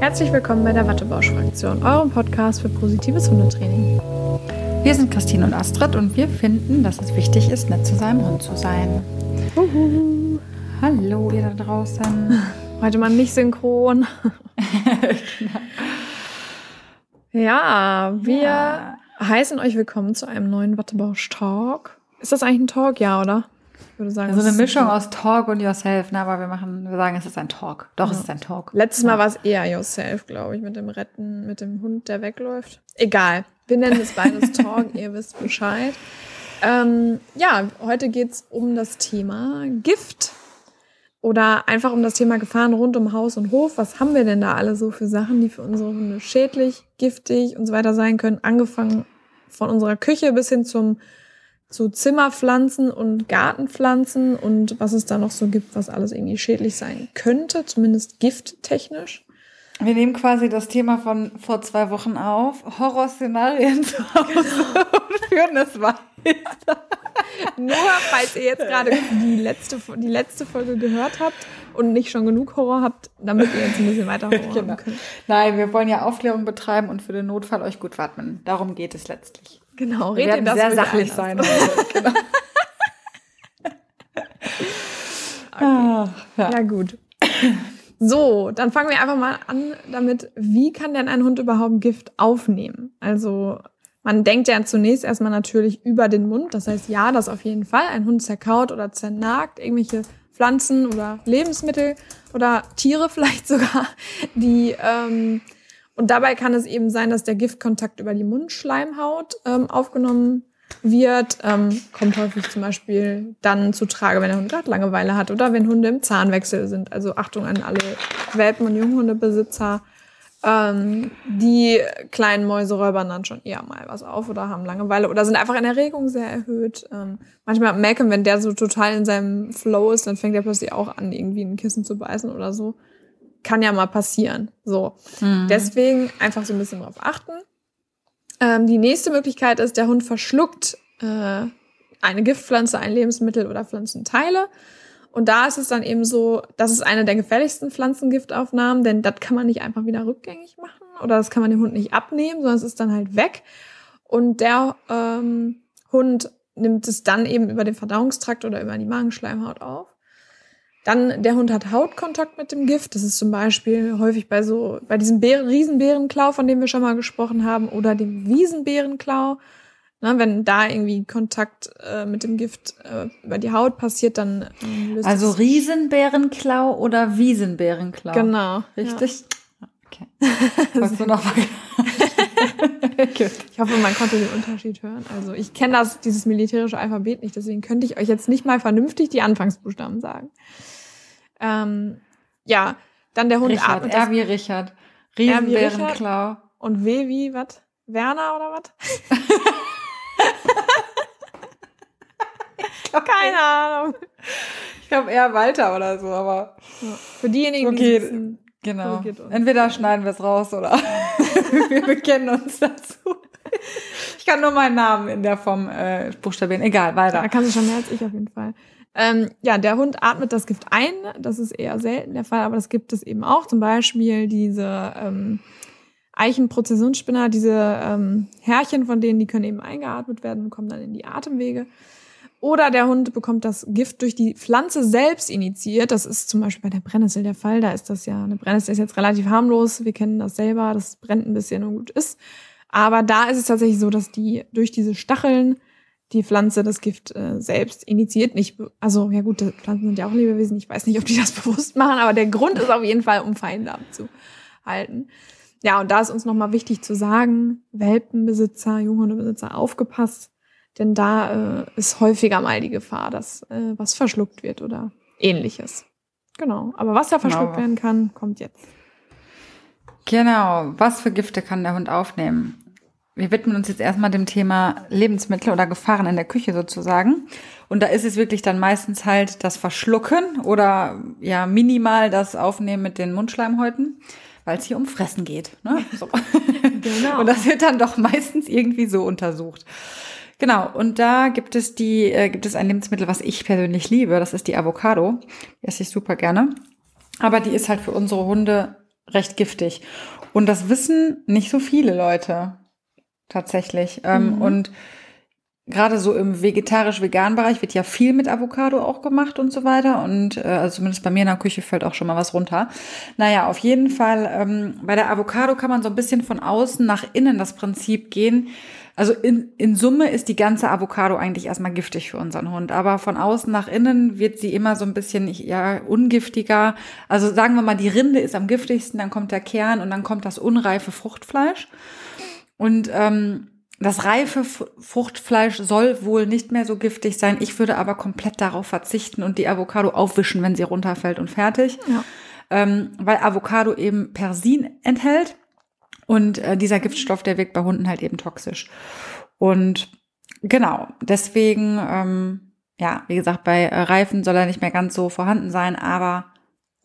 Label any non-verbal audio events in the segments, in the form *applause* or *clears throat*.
Herzlich willkommen bei der Wattebausch-Fraktion, eurem Podcast für positives Hundetraining. Wir sind Christine und Astrid und wir finden, dass es wichtig ist, nett zu seinem Hund zu sein. Uhu. Hallo, ihr da draußen. *laughs* Heute mal nicht synchron. genau. *laughs* Ja, wir ja. heißen euch willkommen zu einem neuen Wattebausch-Talk. Ist das eigentlich ein Talk? Ja, oder? Ich würde sagen, also eine Mischung aus Talk und Yourself, ne? aber wir machen, wir sagen, es ist ein Talk. Doch, ja. es ist ein Talk. Letztes Mal war es eher Yourself, glaube ich, mit dem Retten, mit dem Hund, der wegläuft. Egal. Wir nennen es beides *laughs* Talk, ihr wisst Bescheid. Ähm, ja, heute geht es um das Thema Gift. Oder einfach um das Thema Gefahren rund um Haus und Hof. Was haben wir denn da alle so für Sachen, die für unsere Hunde schädlich, giftig und so weiter sein können? Angefangen von unserer Küche bis hin zum zu Zimmerpflanzen und Gartenpflanzen und was es da noch so gibt, was alles irgendwie schädlich sein könnte, zumindest gifttechnisch. Wir nehmen quasi das Thema von vor zwei Wochen auf, Horrorszenarien zu Hause genau. und führen es weiter. Nur falls ihr jetzt gerade die letzte, die letzte Folge gehört habt und nicht schon genug Horror habt, damit ihr jetzt ein bisschen weiter *laughs* Horror genau. könnt. Nein, wir wollen ja Aufklärung betreiben und für den Notfall euch gut warten. Darum geht es letztlich. Genau, redet werden das sehr sachlich sein. *laughs* genau. *laughs* okay. Ach, ja. ja, gut. So, dann fangen wir einfach mal an damit, wie kann denn ein Hund überhaupt Gift aufnehmen? Also man denkt ja zunächst erstmal natürlich über den Mund. Das heißt, ja, das auf jeden Fall. Ein Hund zerkaut oder zernagt irgendwelche Pflanzen oder Lebensmittel oder Tiere *laughs* vielleicht sogar, die ähm, und dabei kann es eben sein, dass der Giftkontakt über die Mundschleimhaut ähm, aufgenommen wird. Ähm, kommt häufig zum Beispiel dann zu Trage, wenn der Hund gerade Langeweile hat oder wenn Hunde im Zahnwechsel sind. Also Achtung an alle Welpen- und Junghundebesitzer. Ähm, die kleinen Mäuse räubern dann schon eher mal was auf oder haben Langeweile oder sind einfach in Erregung sehr erhöht. Ähm, manchmal merken, wenn der so total in seinem Flow ist, dann fängt er plötzlich auch an, irgendwie ein Kissen zu beißen oder so kann ja mal passieren. So. Mhm. Deswegen einfach so ein bisschen drauf achten. Ähm, die nächste Möglichkeit ist, der Hund verschluckt äh, eine Giftpflanze, ein Lebensmittel oder Pflanzenteile. Und da ist es dann eben so, das ist eine der gefährlichsten Pflanzengiftaufnahmen, denn das kann man nicht einfach wieder rückgängig machen oder das kann man dem Hund nicht abnehmen, sondern es ist dann halt weg. Und der ähm, Hund nimmt es dann eben über den Verdauungstrakt oder über die Magenschleimhaut auf. Dann der Hund hat Hautkontakt mit dem Gift. Das ist zum Beispiel häufig bei so, bei diesem Bären, Riesenbärenklau, von dem wir schon mal gesprochen haben, oder dem Wiesenbärenklau. Ne, wenn da irgendwie Kontakt äh, mit dem Gift äh, über die Haut passiert, dann äh, löst Also Riesenbärenklau oder Wiesenbärenklau? Genau. Richtig? Ja. Okay. Wolltest du noch *laughs* ich hoffe, man konnte den Unterschied hören. Also ich kenne das, dieses militärische Alphabet nicht, deswegen könnte ich euch jetzt nicht mal vernünftig die Anfangsbuchstaben sagen. Ähm, ja, dann der Hund Richard, atmet. R wie Richard. Riesenbärenklau. Und W wie, was? Werner oder was? *laughs* Keine Ahnung. Ich glaube eher Walter oder so, aber. Ja. Für diejenigen, okay. die wissen, Genau. Entweder schneiden wir es raus oder *laughs* wir bekennen uns dazu. Ich kann nur meinen Namen in der Form äh, buchstabieren. Egal, weiter. Da kannst du schon mehr als ich auf jeden Fall. Ähm, ja, der Hund atmet das Gift ein. Das ist eher selten der Fall, aber das gibt es eben auch. Zum Beispiel diese ähm, Eichenprozessionsspinner, diese ähm, Härchen von denen, die können eben eingeatmet werden und kommen dann in die Atemwege. Oder der Hund bekommt das Gift durch die Pflanze selbst initiiert. Das ist zum Beispiel bei der Brennnessel der Fall. Da ist das ja, eine Brennnessel ist jetzt relativ harmlos. Wir kennen das selber. Das brennt ein bisschen und gut ist. Aber da ist es tatsächlich so, dass die durch diese Stacheln die Pflanze das Gift äh, selbst initiiert. Nicht, also ja gut, Pflanzen sind ja auch Lebewesen. Ich weiß nicht, ob die das *laughs* bewusst machen, aber der Grund ist auf jeden Fall, um Feinde abzuhalten. Ja, und da ist uns nochmal wichtig zu sagen, Welpenbesitzer, Junghundebesitzer, aufgepasst, denn da äh, ist häufiger mal die Gefahr, dass äh, was verschluckt wird oder ähnliches. Genau. Aber was da verschluckt genau. werden kann, kommt jetzt. Genau. Was für Gifte kann der Hund aufnehmen? Wir widmen uns jetzt erstmal dem Thema Lebensmittel oder Gefahren in der Küche sozusagen. Und da ist es wirklich dann meistens halt das Verschlucken oder ja minimal das Aufnehmen mit den Mundschleimhäuten, weil es hier um Fressen geht. Ne? So. *laughs* genau. Und das wird dann doch meistens irgendwie so untersucht. Genau, und da gibt es die, äh, gibt es ein Lebensmittel, was ich persönlich liebe, das ist die Avocado. Die esse ich super gerne. Aber die ist halt für unsere Hunde recht giftig. Und das wissen nicht so viele Leute tatsächlich. Ähm, mhm. Und gerade so im vegetarisch-veganen Bereich wird ja viel mit Avocado auch gemacht und so weiter. Und äh, also zumindest bei mir in der Küche fällt auch schon mal was runter. Naja, auf jeden Fall, ähm, bei der Avocado kann man so ein bisschen von außen nach innen das Prinzip gehen. Also in, in Summe ist die ganze Avocado eigentlich erstmal giftig für unseren Hund. Aber von außen nach innen wird sie immer so ein bisschen ja, ungiftiger. Also sagen wir mal, die Rinde ist am giftigsten, dann kommt der Kern und dann kommt das unreife Fruchtfleisch. Und ähm, das reife Fruchtfleisch soll wohl nicht mehr so giftig sein. Ich würde aber komplett darauf verzichten und die Avocado aufwischen, wenn sie runterfällt und fertig. Ja. Ähm, weil Avocado eben Persin enthält und äh, dieser Giftstoff, der wirkt bei Hunden halt eben toxisch. Und genau, deswegen, ähm, ja, wie gesagt, bei äh, Reifen soll er nicht mehr ganz so vorhanden sein, aber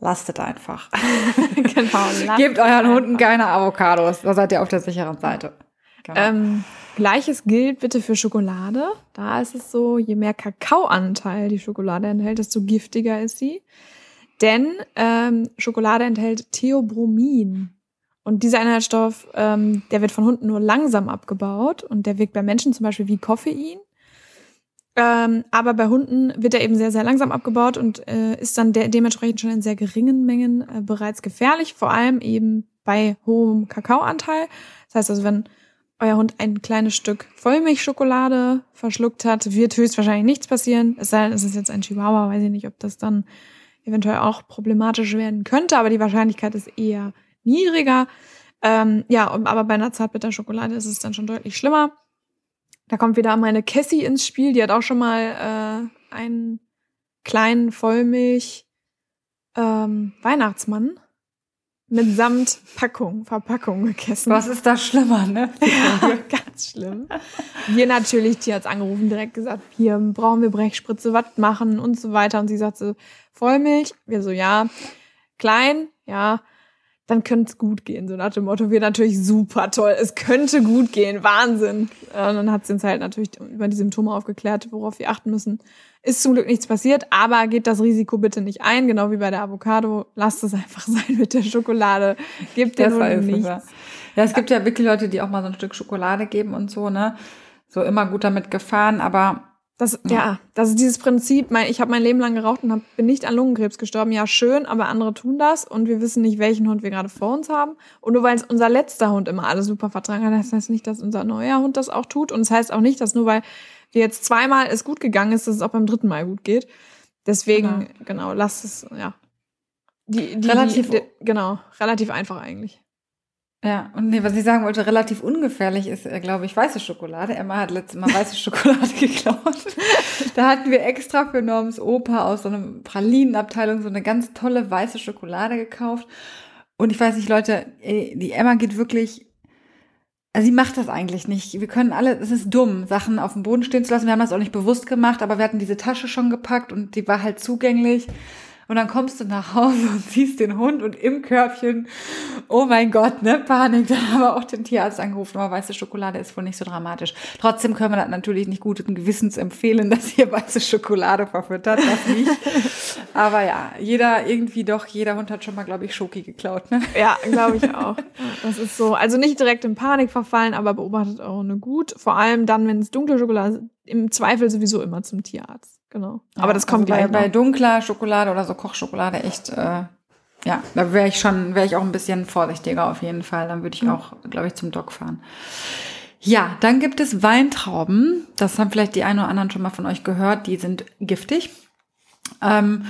lastet einfach. *laughs* genau, *laughs* lastet Gebt euren Hunden keine Avocados, da seid ihr auf der sicheren Seite. Genau. Ähm, Gleiches gilt bitte für Schokolade. Da ist es so, je mehr Kakaoanteil die Schokolade enthält, desto giftiger ist sie. Denn ähm, Schokolade enthält Theobromin. Und dieser Inhaltsstoff, ähm, der wird von Hunden nur langsam abgebaut und der wirkt bei Menschen zum Beispiel wie Koffein. Ähm, aber bei Hunden wird er eben sehr, sehr langsam abgebaut und äh, ist dann de dementsprechend schon in sehr geringen Mengen äh, bereits gefährlich, vor allem eben bei hohem Kakaoanteil. Das heißt also, wenn euer Hund ein kleines Stück Vollmilchschokolade verschluckt hat, wird höchstwahrscheinlich nichts passieren. Es sei denn, es ist jetzt ein Chihuahua, weiß ich nicht, ob das dann eventuell auch problematisch werden könnte, aber die Wahrscheinlichkeit ist eher niedriger. Ähm, ja, aber bei einer Zartbitterschokolade ist es dann schon deutlich schlimmer. Da kommt wieder meine Cassie ins Spiel, die hat auch schon mal äh, einen kleinen Vollmilch ähm, Weihnachtsmann mitsamt Packung, Verpackung gegessen. Was ist da schlimmer, ne? *laughs* Ja, ganz schlimm. Wir natürlich, die hat's angerufen, direkt gesagt, hier brauchen wir Brechspritze, was machen und so weiter. Und sie sagte, Vollmilch. Wir so, ja. Klein, ja. Dann könnte es gut gehen. So nach dem Motto, wir natürlich super toll. Es könnte gut gehen. Wahnsinn. Und dann hat sie uns halt natürlich über die Symptome aufgeklärt, worauf wir achten müssen. Ist zum Glück nichts passiert, aber geht das Risiko bitte nicht ein, genau wie bei der Avocado. Lasst es einfach *laughs* sein mit der Schokolade. Gebt den Hunden nichts. Ja. ja, es gibt ja wirklich Leute, die auch mal so ein Stück Schokolade geben und so, ne? So immer gut damit gefahren, aber das, ja. ja, das ist dieses Prinzip, mein, ich habe mein Leben lang geraucht und hab, bin nicht an Lungenkrebs gestorben. Ja, schön, aber andere tun das und wir wissen nicht, welchen Hund wir gerade vor uns haben. Und nur weil es unser letzter Hund immer alles super vertragen hat, das heißt nicht, dass unser neuer Hund das auch tut. Und es das heißt auch nicht, dass nur weil jetzt zweimal es gut gegangen ist, dass es auch beim dritten Mal gut geht. Deswegen, genau, genau lasst es, ja. Die, die, relativ, die, genau, relativ einfach eigentlich. Ja, und nee, was ich sagen wollte, relativ ungefährlich ist, äh, glaube ich, weiße Schokolade. Emma hat letztes Mal weiße *laughs* Schokolade geklaut. da hatten wir extra für Norms Opa aus so einer Pralinenabteilung so eine ganz tolle weiße Schokolade gekauft. Und ich weiß nicht, Leute, die Emma geht wirklich also sie macht das eigentlich nicht. Wir können alle, es ist dumm, Sachen auf dem Boden stehen zu lassen. Wir haben das auch nicht bewusst gemacht, aber wir hatten diese Tasche schon gepackt und die war halt zugänglich. Und dann kommst du nach Hause und siehst den Hund und im Körbchen, oh mein Gott, ne, Panik. Dann haben wir auch den Tierarzt angerufen, aber weiße Schokolade ist wohl nicht so dramatisch. Trotzdem können wir das natürlich nicht guten Gewissens empfehlen, dass ihr *laughs* weiße Schokolade verfüttert, das nicht. aber ja, jeder, irgendwie doch, jeder Hund hat schon mal, glaube ich, Schoki geklaut, ne? Ja, glaube ich auch. Das ist so, also nicht direkt in Panik verfallen, aber beobachtet auch eine gut. Vor allem dann, wenn es dunkle Schokolade ist, im Zweifel sowieso immer zum Tierarzt. Genau. Aber ja, das kommt also bei, bei dunkler Schokolade oder so Kochschokolade echt, äh, ja, da wäre ich schon, wäre ich auch ein bisschen vorsichtiger auf jeden Fall. Dann würde ich mhm. auch, glaube ich, zum Doc fahren. Ja, dann gibt es Weintrauben. Das haben vielleicht die einen oder anderen schon mal von euch gehört. Die sind giftig. Ähm,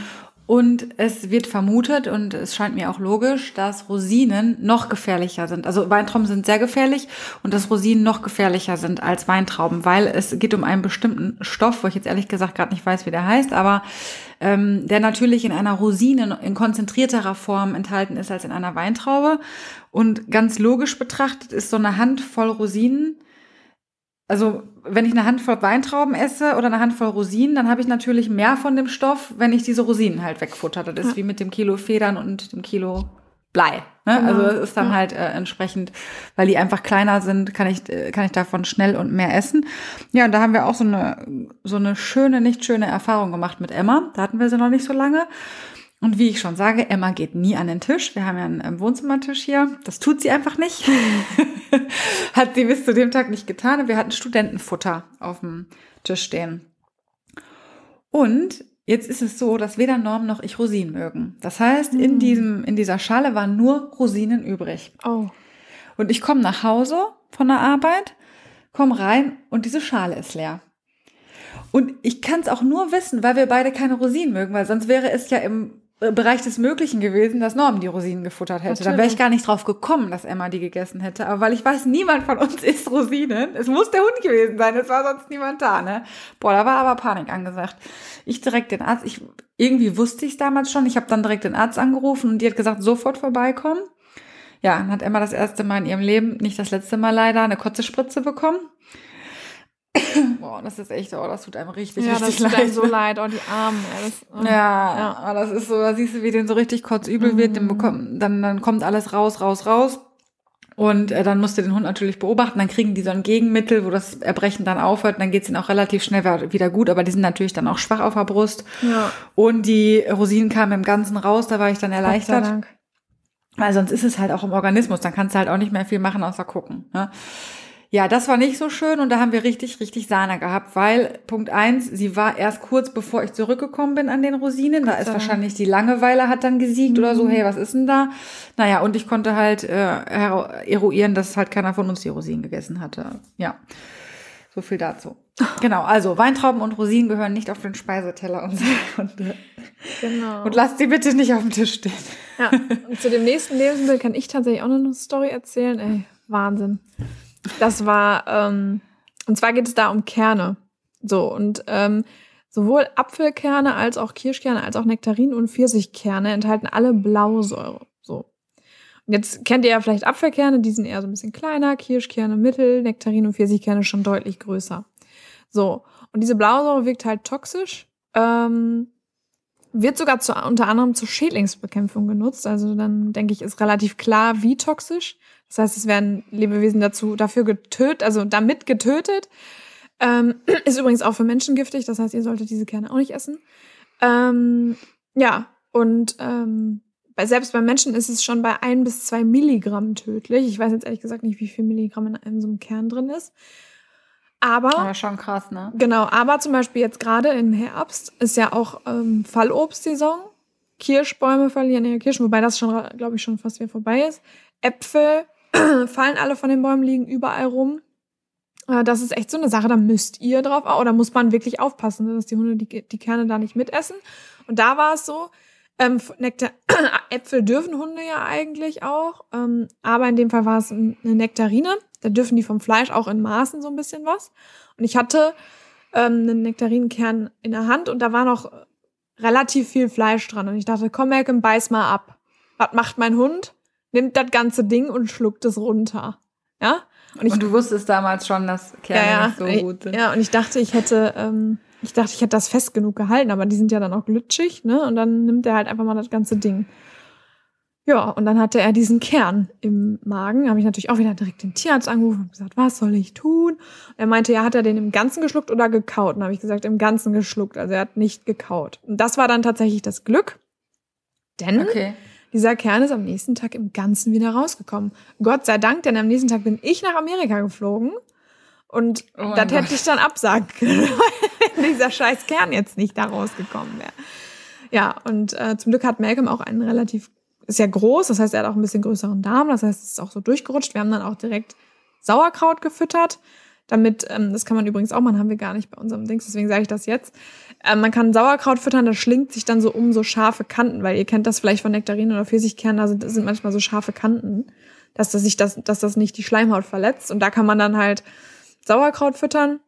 und es wird vermutet, und es scheint mir auch logisch, dass Rosinen noch gefährlicher sind. Also Weintrauben sind sehr gefährlich und dass Rosinen noch gefährlicher sind als Weintrauben, weil es geht um einen bestimmten Stoff, wo ich jetzt ehrlich gesagt gerade nicht weiß, wie der heißt, aber ähm, der natürlich in einer Rosine in konzentrierterer Form enthalten ist als in einer Weintraube. Und ganz logisch betrachtet ist so eine Handvoll Rosinen also wenn ich eine Handvoll Weintrauben esse oder eine Handvoll Rosinen, dann habe ich natürlich mehr von dem Stoff, wenn ich diese Rosinen halt wegfutter. Das ist ja. wie mit dem Kilo Federn und dem Kilo Blei. Ne? Genau. Also es ist dann ja. halt äh, entsprechend, weil die einfach kleiner sind, kann ich, äh, kann ich davon schnell und mehr essen. Ja, und da haben wir auch so eine, so eine schöne, nicht schöne Erfahrung gemacht mit Emma. Da hatten wir sie noch nicht so lange. Und wie ich schon sage, Emma geht nie an den Tisch. Wir haben ja einen Wohnzimmertisch hier. Das tut sie einfach nicht. *laughs* Hat sie bis zu dem Tag nicht getan. Wir hatten Studentenfutter auf dem Tisch stehen. Und jetzt ist es so, dass weder Norm noch ich Rosinen mögen. Das heißt, in, hm. diesem, in dieser Schale waren nur Rosinen übrig. Oh. Und ich komme nach Hause von der Arbeit, komme rein und diese Schale ist leer. Und ich kann es auch nur wissen, weil wir beide keine Rosinen mögen, weil sonst wäre es ja im Bereich des Möglichen gewesen, dass Norm die Rosinen gefuttert hätte. Natürlich. Da wäre ich gar nicht drauf gekommen, dass Emma die gegessen hätte. Aber weil ich weiß, niemand von uns *laughs* isst Rosinen. Es muss der Hund gewesen sein. Es war sonst niemand da, ne? Boah, da war aber Panik angesagt. Ich direkt den Arzt. Ich, irgendwie wusste ich es damals schon. Ich habe dann direkt den Arzt angerufen und die hat gesagt, sofort vorbeikommen. Ja, dann hat Emma das erste Mal in ihrem Leben, nicht das letzte Mal leider, eine Kotzespritze bekommen. Boah, das ist echt, oh, das tut einem richtig, ja, richtig das tut Einem so *laughs* leid, oh, die Armen. Ja, das, oh, ja, ja. Oh, das ist so, da siehst du, wie denen so richtig kotzübel mhm. wird, dann, bekommt, dann, dann kommt alles raus, raus, raus. Und äh, dann musst du den Hund natürlich beobachten, dann kriegen die so ein Gegenmittel, wo das Erbrechen dann aufhört, und dann geht's ihnen auch relativ schnell wieder gut, aber die sind natürlich dann auch schwach auf der Brust. Ja. Und die Rosinen kamen im Ganzen raus, da war ich dann erleichtert. Dank. Weil sonst ist es halt auch im Organismus, dann kannst du halt auch nicht mehr viel machen, außer gucken. Ne? Ja, das war nicht so schön und da haben wir richtig, richtig Sahne gehabt, weil Punkt eins, sie war erst kurz bevor ich zurückgekommen bin an den Rosinen. Da ist wahrscheinlich die Langeweile hat dann gesiegt mhm. oder so, mhm. hey, was ist denn da? Naja, und ich konnte halt äh, eruieren, dass halt keiner von uns die Rosinen gegessen hatte. Ja. So viel dazu. *laughs* Genau, also Weintrauben und Rosinen gehören nicht auf den Speiseteller unserer Hunde. Genau. Und lasst sie bitte nicht auf dem Tisch stehen. Ja, und zu dem nächsten Lebensmittel kann ich tatsächlich auch noch eine Story erzählen. Ey, Wahnsinn. Das war, ähm, und zwar geht es da um Kerne. So, und ähm, sowohl Apfelkerne als auch Kirschkerne, als auch Nektarinen und Pfirsichkerne enthalten alle Blausäure. So. Und jetzt kennt ihr ja vielleicht Apfelkerne, die sind eher so ein bisschen kleiner, Kirschkerne mittel, Nektarinen und Pfirsichkerne schon deutlich größer. So. Und diese Blausäure wirkt halt toxisch. Ähm, wird sogar zu, unter anderem zur Schädlingsbekämpfung genutzt. Also dann denke ich, ist relativ klar, wie toxisch. Das heißt, es werden Lebewesen dazu, dafür getötet, also damit getötet. Ähm, *clears throat* ist übrigens auch für Menschen giftig. Das heißt, ihr solltet diese Kerne auch nicht essen. Ähm, ja, und ähm, bei, selbst bei Menschen ist es schon bei ein bis zwei Milligramm tödlich. Ich weiß jetzt ehrlich gesagt nicht, wie viel Milligramm in einem so einem Kern drin ist. Aber. Ja, schon krass, ne? Genau, aber zum Beispiel jetzt gerade im Herbst ist ja auch ähm, Fallobstsaison. Kirschbäume verlieren ihre Kirschen, wobei das schon, glaube ich, schon fast wieder vorbei ist. Äpfel *clears throat* fallen alle von den Bäumen, liegen überall rum. Äh, das ist echt so eine Sache, da müsst ihr drauf, oder muss man wirklich aufpassen, dass die Hunde die, die Kerne da nicht mitessen. Und da war es so, ähm, Nektar *clears throat* Äpfel dürfen Hunde ja eigentlich auch, ähm, aber in dem Fall war es eine Nektarine. Da dürfen die vom Fleisch auch in Maßen so ein bisschen was. Und ich hatte ähm, einen Nektarinenkern in der Hand und da war noch relativ viel Fleisch dran. Und ich dachte, komm, Malcolm, beiß mal ab. Was macht mein Hund? Nimmt das ganze Ding und schluckt es runter. Ja? Und, ich, und du wusstest damals schon, dass Kerne ja, nicht so gut sind. Ja, und ich dachte, ich hätte, ähm, ich dachte, ich hätte das fest genug gehalten, aber die sind ja dann auch glitschig, ne? Und dann nimmt er halt einfach mal das ganze Ding. Ja, und dann hatte er diesen Kern im Magen. Habe ich natürlich auch wieder direkt den Tierarzt angerufen und gesagt, was soll ich tun? er meinte, ja, hat er den im Ganzen geschluckt oder gekaut? Und habe ich gesagt, im Ganzen geschluckt. Also er hat nicht gekaut. Und das war dann tatsächlich das Glück. Denn okay. Dieser Kern ist am nächsten Tag im Ganzen wieder rausgekommen. Gott sei Dank, denn am nächsten Tag bin ich nach Amerika geflogen. Und oh das hätte ich dann absagen können, *laughs* wenn dieser scheiß Kern jetzt nicht da rausgekommen wäre. Ja, und äh, zum Glück hat Malcolm auch einen relativ ist ja groß, das heißt, er hat auch ein bisschen größeren Darm, das heißt, es ist auch so durchgerutscht. Wir haben dann auch direkt Sauerkraut gefüttert. Damit, ähm, das kann man übrigens auch machen, haben wir gar nicht bei unserem Dings, deswegen sage ich das jetzt. Ähm, man kann Sauerkraut füttern, das schlingt sich dann so um so scharfe Kanten, weil ihr kennt das vielleicht von Nektarinen oder Pfirsichkernen, da sind, sind manchmal so scharfe Kanten, dass das sich das, dass das nicht die Schleimhaut verletzt. Und da kann man dann halt Sauerkraut füttern.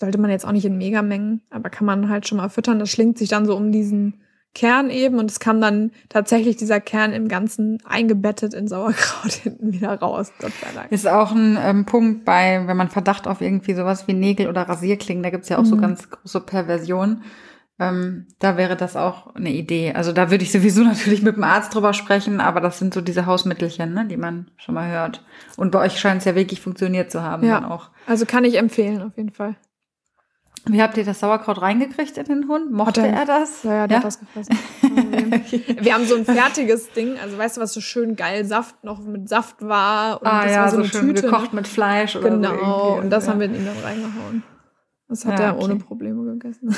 Sollte man jetzt auch nicht in Megamengen, aber kann man halt schon mal füttern. Das schlingt sich dann so um diesen Kern eben und es kam dann tatsächlich dieser Kern im Ganzen eingebettet in Sauerkraut *laughs* hinten wieder raus, Gott sei Dank. Ist auch ein ähm, Punkt bei, wenn man Verdacht auf irgendwie sowas wie Nägel oder Rasierklingen, da gibt's ja auch mhm. so ganz große Perversionen. Ähm, da wäre das auch eine Idee. Also da würde ich sowieso *laughs* natürlich mit dem Arzt drüber sprechen, aber das sind so diese Hausmittelchen, ne, die man schon mal hört. Und bei euch scheint es ja wirklich funktioniert zu haben. Ja, auch. also kann ich empfehlen auf jeden Fall. Wie habt ihr das Sauerkraut reingekriegt in den Hund? Mochte er, er, das? Ja, ja, der ja? hat das gefressen. *laughs* Wir haben so ein fertiges Ding, also weißt du, was so schön geil Saft noch mit Saft war und ah, das ja, war so, so eine schön Tüte. gekocht mit Fleisch oder genau, so. Genau, und das ja. haben wir in ihn dann reingehauen. Das hat ja, er okay. ohne Probleme gegessen.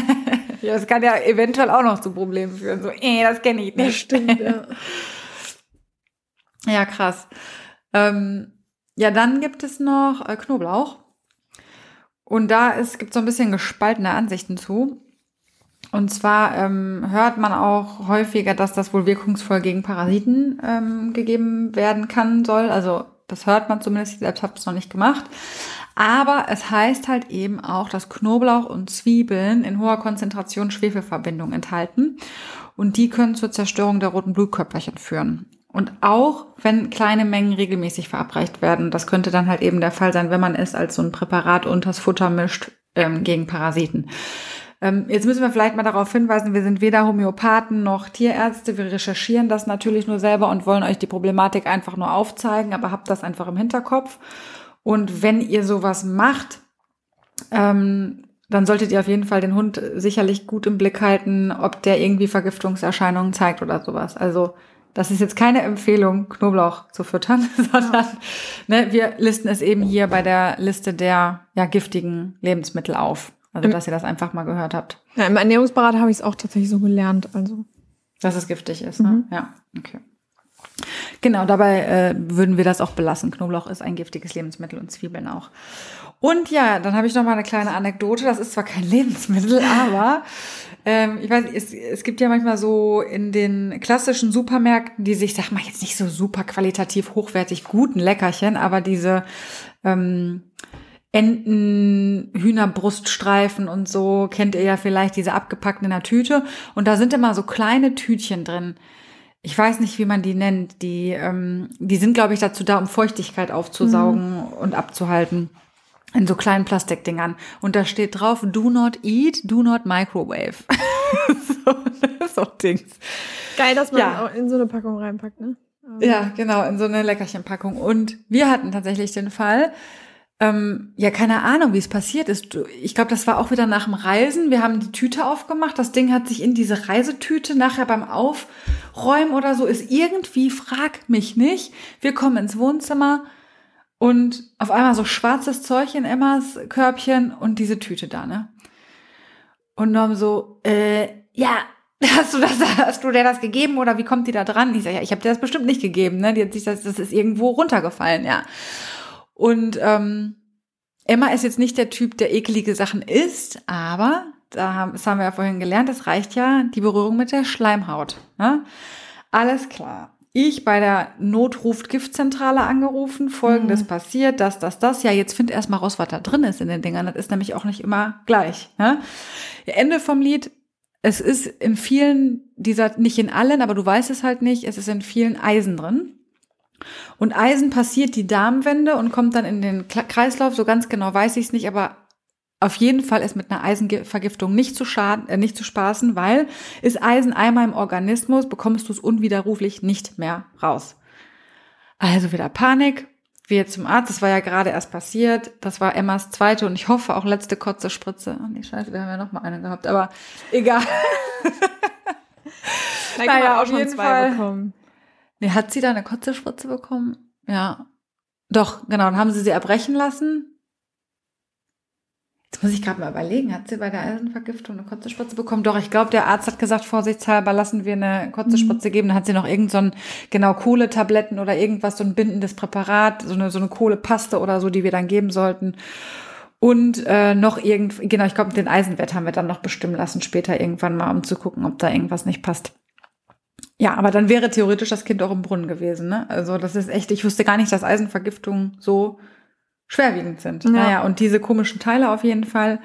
*laughs* ja, das kann ja eventuell auch noch zu Problemen führen. So, eh, das kenne ich nicht. Das stimmt, ja. *laughs* ja, krass. Ähm, ja, dann gibt es noch äh, Knoblauch. Und da gibt es so ein bisschen gespaltene Ansichten zu. Und zwar ähm, hört man auch häufiger, dass das wohl wirkungsvoll gegen Parasiten ähm, gegeben werden kann, soll. Also das hört man zumindest, ich selbst habe es noch nicht gemacht. Aber es heißt halt eben auch, dass Knoblauch und Zwiebeln in hoher Konzentration Schwefelverbindungen enthalten. Und die können zur Zerstörung der roten Blutkörperchen führen. Und auch wenn kleine Mengen regelmäßig verabreicht werden, das könnte dann halt eben der Fall sein, wenn man es als so ein Präparat unters Futter mischt ähm, gegen Parasiten. Ähm, jetzt müssen wir vielleicht mal darauf hinweisen, wir sind weder Homöopathen noch Tierärzte. Wir recherchieren das natürlich nur selber und wollen euch die Problematik einfach nur aufzeigen, aber habt das einfach im Hinterkopf. Und wenn ihr sowas macht, ähm, dann solltet ihr auf jeden Fall den Hund sicherlich gut im Blick halten, ob der irgendwie Vergiftungserscheinungen zeigt oder sowas. Also das ist jetzt keine Empfehlung, Knoblauch zu füttern, *laughs* sondern ne, wir listen es eben hier bei der Liste der ja, giftigen Lebensmittel auf. Also, dass ihr das einfach mal gehört habt. Ja, im Ernährungsberater habe ich es auch tatsächlich so gelernt. Also. Dass es giftig ist, ne? Mhm. Ja, okay. Genau, dabei äh, würden wir das auch belassen. Knoblauch ist ein giftiges Lebensmittel und Zwiebeln auch. Und ja, dann habe ich noch mal eine kleine Anekdote. Das ist zwar kein *laughs* Lebensmittel, aber ähm, ich weiß, es, es gibt ja manchmal so in den klassischen Supermärkten, die sich, sag mal, jetzt nicht so super qualitativ hochwertig guten Leckerchen, aber diese ähm, Enten, Hühnerbruststreifen und so kennt ihr ja vielleicht diese abgepackten in der Tüte. Und da sind immer so kleine Tütchen drin. Ich weiß nicht, wie man die nennt. Die, ähm, die sind, glaube ich, dazu da, um Feuchtigkeit aufzusaugen mhm. und abzuhalten in so kleinen Plastikdingern. Und da steht drauf, do not eat, do not microwave. *laughs* so, so Dings. Geil, dass man ja. in so eine Packung reinpackt, ne? Ja, genau, in so eine Leckerchenpackung. Und wir hatten tatsächlich den Fall, ähm, ja, keine Ahnung, wie es passiert ist. Ich glaube, das war auch wieder nach dem Reisen. Wir haben die Tüte aufgemacht. Das Ding hat sich in diese Reisetüte nachher beim Aufräumen oder so ist irgendwie, frag mich nicht. Wir kommen ins Wohnzimmer und auf einmal so schwarzes Zeug in Emmas Körbchen und diese Tüte da, ne? Und Norm so, äh, ja, *laughs* hast du das, hast du dir das gegeben oder wie kommt die da dran? Ich sage, ja, ich habe dir das bestimmt nicht gegeben, ne? Die hat sich das, das ist irgendwo runtergefallen, ja. Und ähm, Emma ist jetzt nicht der Typ, der ekelige Sachen isst, aber da haben, das haben wir ja vorhin gelernt, das reicht ja die Berührung mit der Schleimhaut. Ne? Alles klar ich bei der Notruf-Giftzentrale angerufen, folgendes mhm. passiert, das, das, das. Ja, jetzt find erst mal raus, was da drin ist in den Dingern. Das ist nämlich auch nicht immer gleich. Ne? Ende vom Lied. Es ist in vielen dieser, nicht in allen, aber du weißt es halt nicht, es ist in vielen Eisen drin. Und Eisen passiert die Darmwände und kommt dann in den Kreislauf. So ganz genau weiß ich es nicht, aber auf jeden Fall ist mit einer Eisenvergiftung nicht zu schaden, äh, nicht zu spaßen, weil ist Eisen einmal im Organismus, bekommst du es unwiderruflich nicht mehr raus. Also wieder Panik, wir zum Arzt, das war ja gerade erst passiert, das war Emmas zweite und ich hoffe auch letzte Kotzespritze. Oh nee, scheiße, wir haben ja noch mal eine gehabt, aber egal. *laughs* naja, auf jeden Fall. Bekommen. Nee, hat sie da eine Kotzespritze bekommen? Ja. Doch, genau, dann haben sie sie erbrechen lassen Jetzt muss ich gerade mal überlegen, hat sie bei der Eisenvergiftung eine Kotzespritze bekommen? Doch, ich glaube, der Arzt hat gesagt, vorsichtshalber lassen wir eine Kotzespritze mhm. geben. Dann hat sie noch irgend so ein, genau, Kohletabletten oder irgendwas, so ein bindendes Präparat, so eine, so eine Kohlepaste oder so, die wir dann geben sollten. Und äh, noch irgend, genau, ich glaube, den Eisenwert haben wir dann noch bestimmen lassen, später irgendwann mal, um zu gucken, ob da irgendwas nicht passt. Ja, aber dann wäre theoretisch das Kind auch im Brunnen gewesen. Ne? Also das ist echt, ich wusste gar nicht, dass Eisenvergiftung so schwerwiegend sind. Ja. Naja, und diese komischen Teile auf jeden Fall.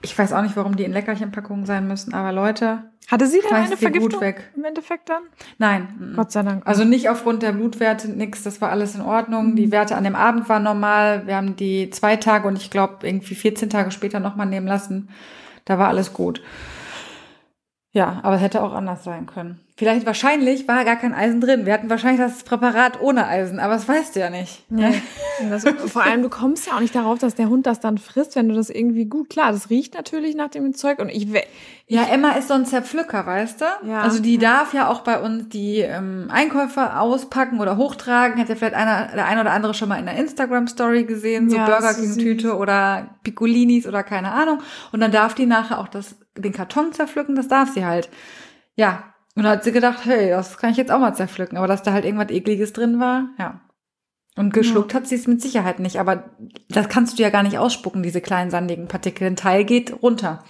Ich weiß auch nicht, warum die in Leckerchenpackungen sein müssen, aber Leute. Hatte sie denn eine Vergiftung weg. im Endeffekt dann? Nein. Gott sei Dank. Also nicht aufgrund der Blutwerte, nix, das war alles in Ordnung. Mhm. Die Werte an dem Abend waren normal. Wir haben die zwei Tage und ich glaube irgendwie 14 Tage später nochmal nehmen lassen. Da war alles gut. Ja, aber es hätte auch anders sein können. Vielleicht, wahrscheinlich war gar kein Eisen drin. Wir hatten wahrscheinlich das Präparat ohne Eisen, aber das weißt du ja nicht. Nee. Das, vor allem, du kommst ja auch nicht darauf, dass der Hund das dann frisst, wenn du das irgendwie gut, klar, das riecht natürlich nach dem Zeug und ich, ich Ja, Emma ist so ein Zerpflücker, weißt du? Ja. Also die darf ja auch bei uns die ähm, Einkäufe auspacken oder hochtragen. Hat ja vielleicht einer, der eine oder andere schon mal in der Instagram-Story gesehen, so ja, Burger King-Tüte oder Piccolinis oder keine Ahnung. Und dann darf die nachher auch das, den Karton zerpflücken, das darf sie halt. Ja, und da hat sie gedacht, hey, das kann ich jetzt auch mal zerpflücken. Aber dass da halt irgendwas Ekliges drin war, ja. Und geschluckt ja. hat sie es mit Sicherheit nicht. Aber das kannst du ja gar nicht ausspucken, diese kleinen sandigen Partikel. Ein Teil geht runter.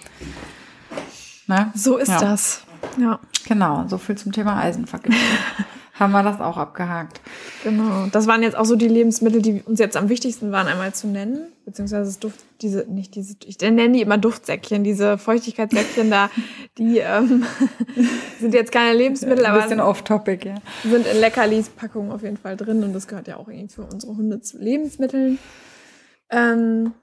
Ne? So ist ja. das. Ja. Genau, so viel zum Thema Eisenvergiftung. *laughs* haben wir das auch abgehakt. Genau. Das waren jetzt auch so die Lebensmittel, die uns jetzt am wichtigsten waren, einmal zu nennen. Beziehungsweise das Duft, diese, nicht diese, ich nenne die immer Duftsäckchen, diese Feuchtigkeitssäckchen da, die ähm, *laughs* sind jetzt keine Lebensmittel, aber. Ein bisschen off-topic, ja. Sind in Leckerlis-Packungen auf jeden Fall drin und das gehört ja auch irgendwie für unsere Hunde zu Lebensmitteln. Ähm,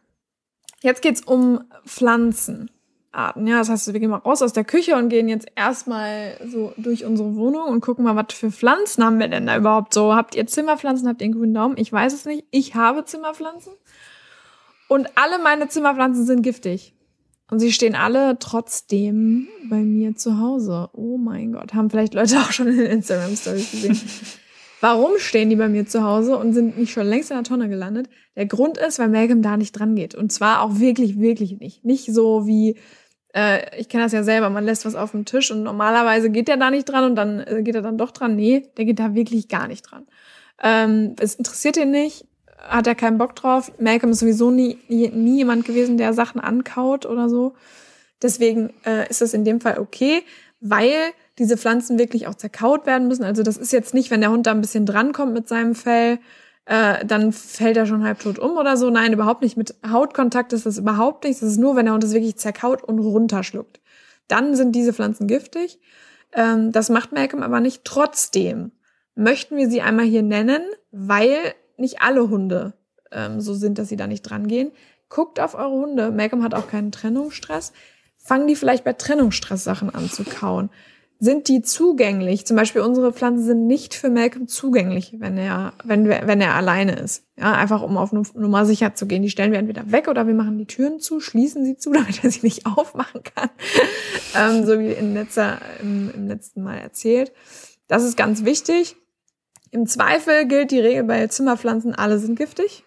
jetzt geht's um Pflanzen. Arten. Ja, das heißt, wir gehen mal raus aus der Küche und gehen jetzt erstmal so durch unsere Wohnung und gucken mal, was für Pflanzen haben wir denn da überhaupt so? Habt ihr Zimmerpflanzen? Habt ihr einen grünen Daumen? Ich weiß es nicht. Ich habe Zimmerpflanzen. Und alle meine Zimmerpflanzen sind giftig. Und sie stehen alle trotzdem bei mir zu Hause. Oh mein Gott, haben vielleicht Leute auch schon in den Instagram Stories gesehen. *laughs* Warum stehen die bei mir zu Hause und sind nicht schon längst in der Tonne gelandet? Der Grund ist, weil Malcolm da nicht dran geht. Und zwar auch wirklich, wirklich nicht. Nicht so wie äh, ich kenne das ja selber, man lässt was auf dem Tisch und normalerweise geht der da nicht dran und dann äh, geht er dann doch dran. Nee, der geht da wirklich gar nicht dran. Ähm, es interessiert ihn nicht, hat er keinen Bock drauf. Malcolm ist sowieso nie, nie, nie jemand gewesen, der Sachen ankaut oder so. Deswegen äh, ist das in dem Fall okay, weil diese Pflanzen wirklich auch zerkaut werden müssen. Also das ist jetzt nicht, wenn der Hund da ein bisschen drankommt mit seinem Fell, äh, dann fällt er schon halbtot um oder so. Nein, überhaupt nicht. Mit Hautkontakt ist das überhaupt nichts. Das ist nur, wenn der Hund das wirklich zerkaut und runterschluckt. Dann sind diese Pflanzen giftig. Ähm, das macht Malcolm aber nicht. Trotzdem möchten wir sie einmal hier nennen, weil nicht alle Hunde ähm, so sind, dass sie da nicht dran gehen. Guckt auf eure Hunde. Malcolm hat auch keinen Trennungsstress. Fangen die vielleicht bei Trennungsstress Sachen an zu kauen sind die zugänglich? Zum Beispiel unsere Pflanzen sind nicht für Malcolm zugänglich, wenn er, wenn, wenn er alleine ist. Ja, einfach um auf Nummer sicher zu gehen. Die stellen wir entweder weg oder wir machen die Türen zu, schließen sie zu, *laughs* damit er sie nicht aufmachen kann. ähm, so wie in letzter, im, im letzten Mal erzählt. Das ist ganz wichtig. Im Zweifel gilt die Regel bei Zimmerpflanzen, alle sind giftig.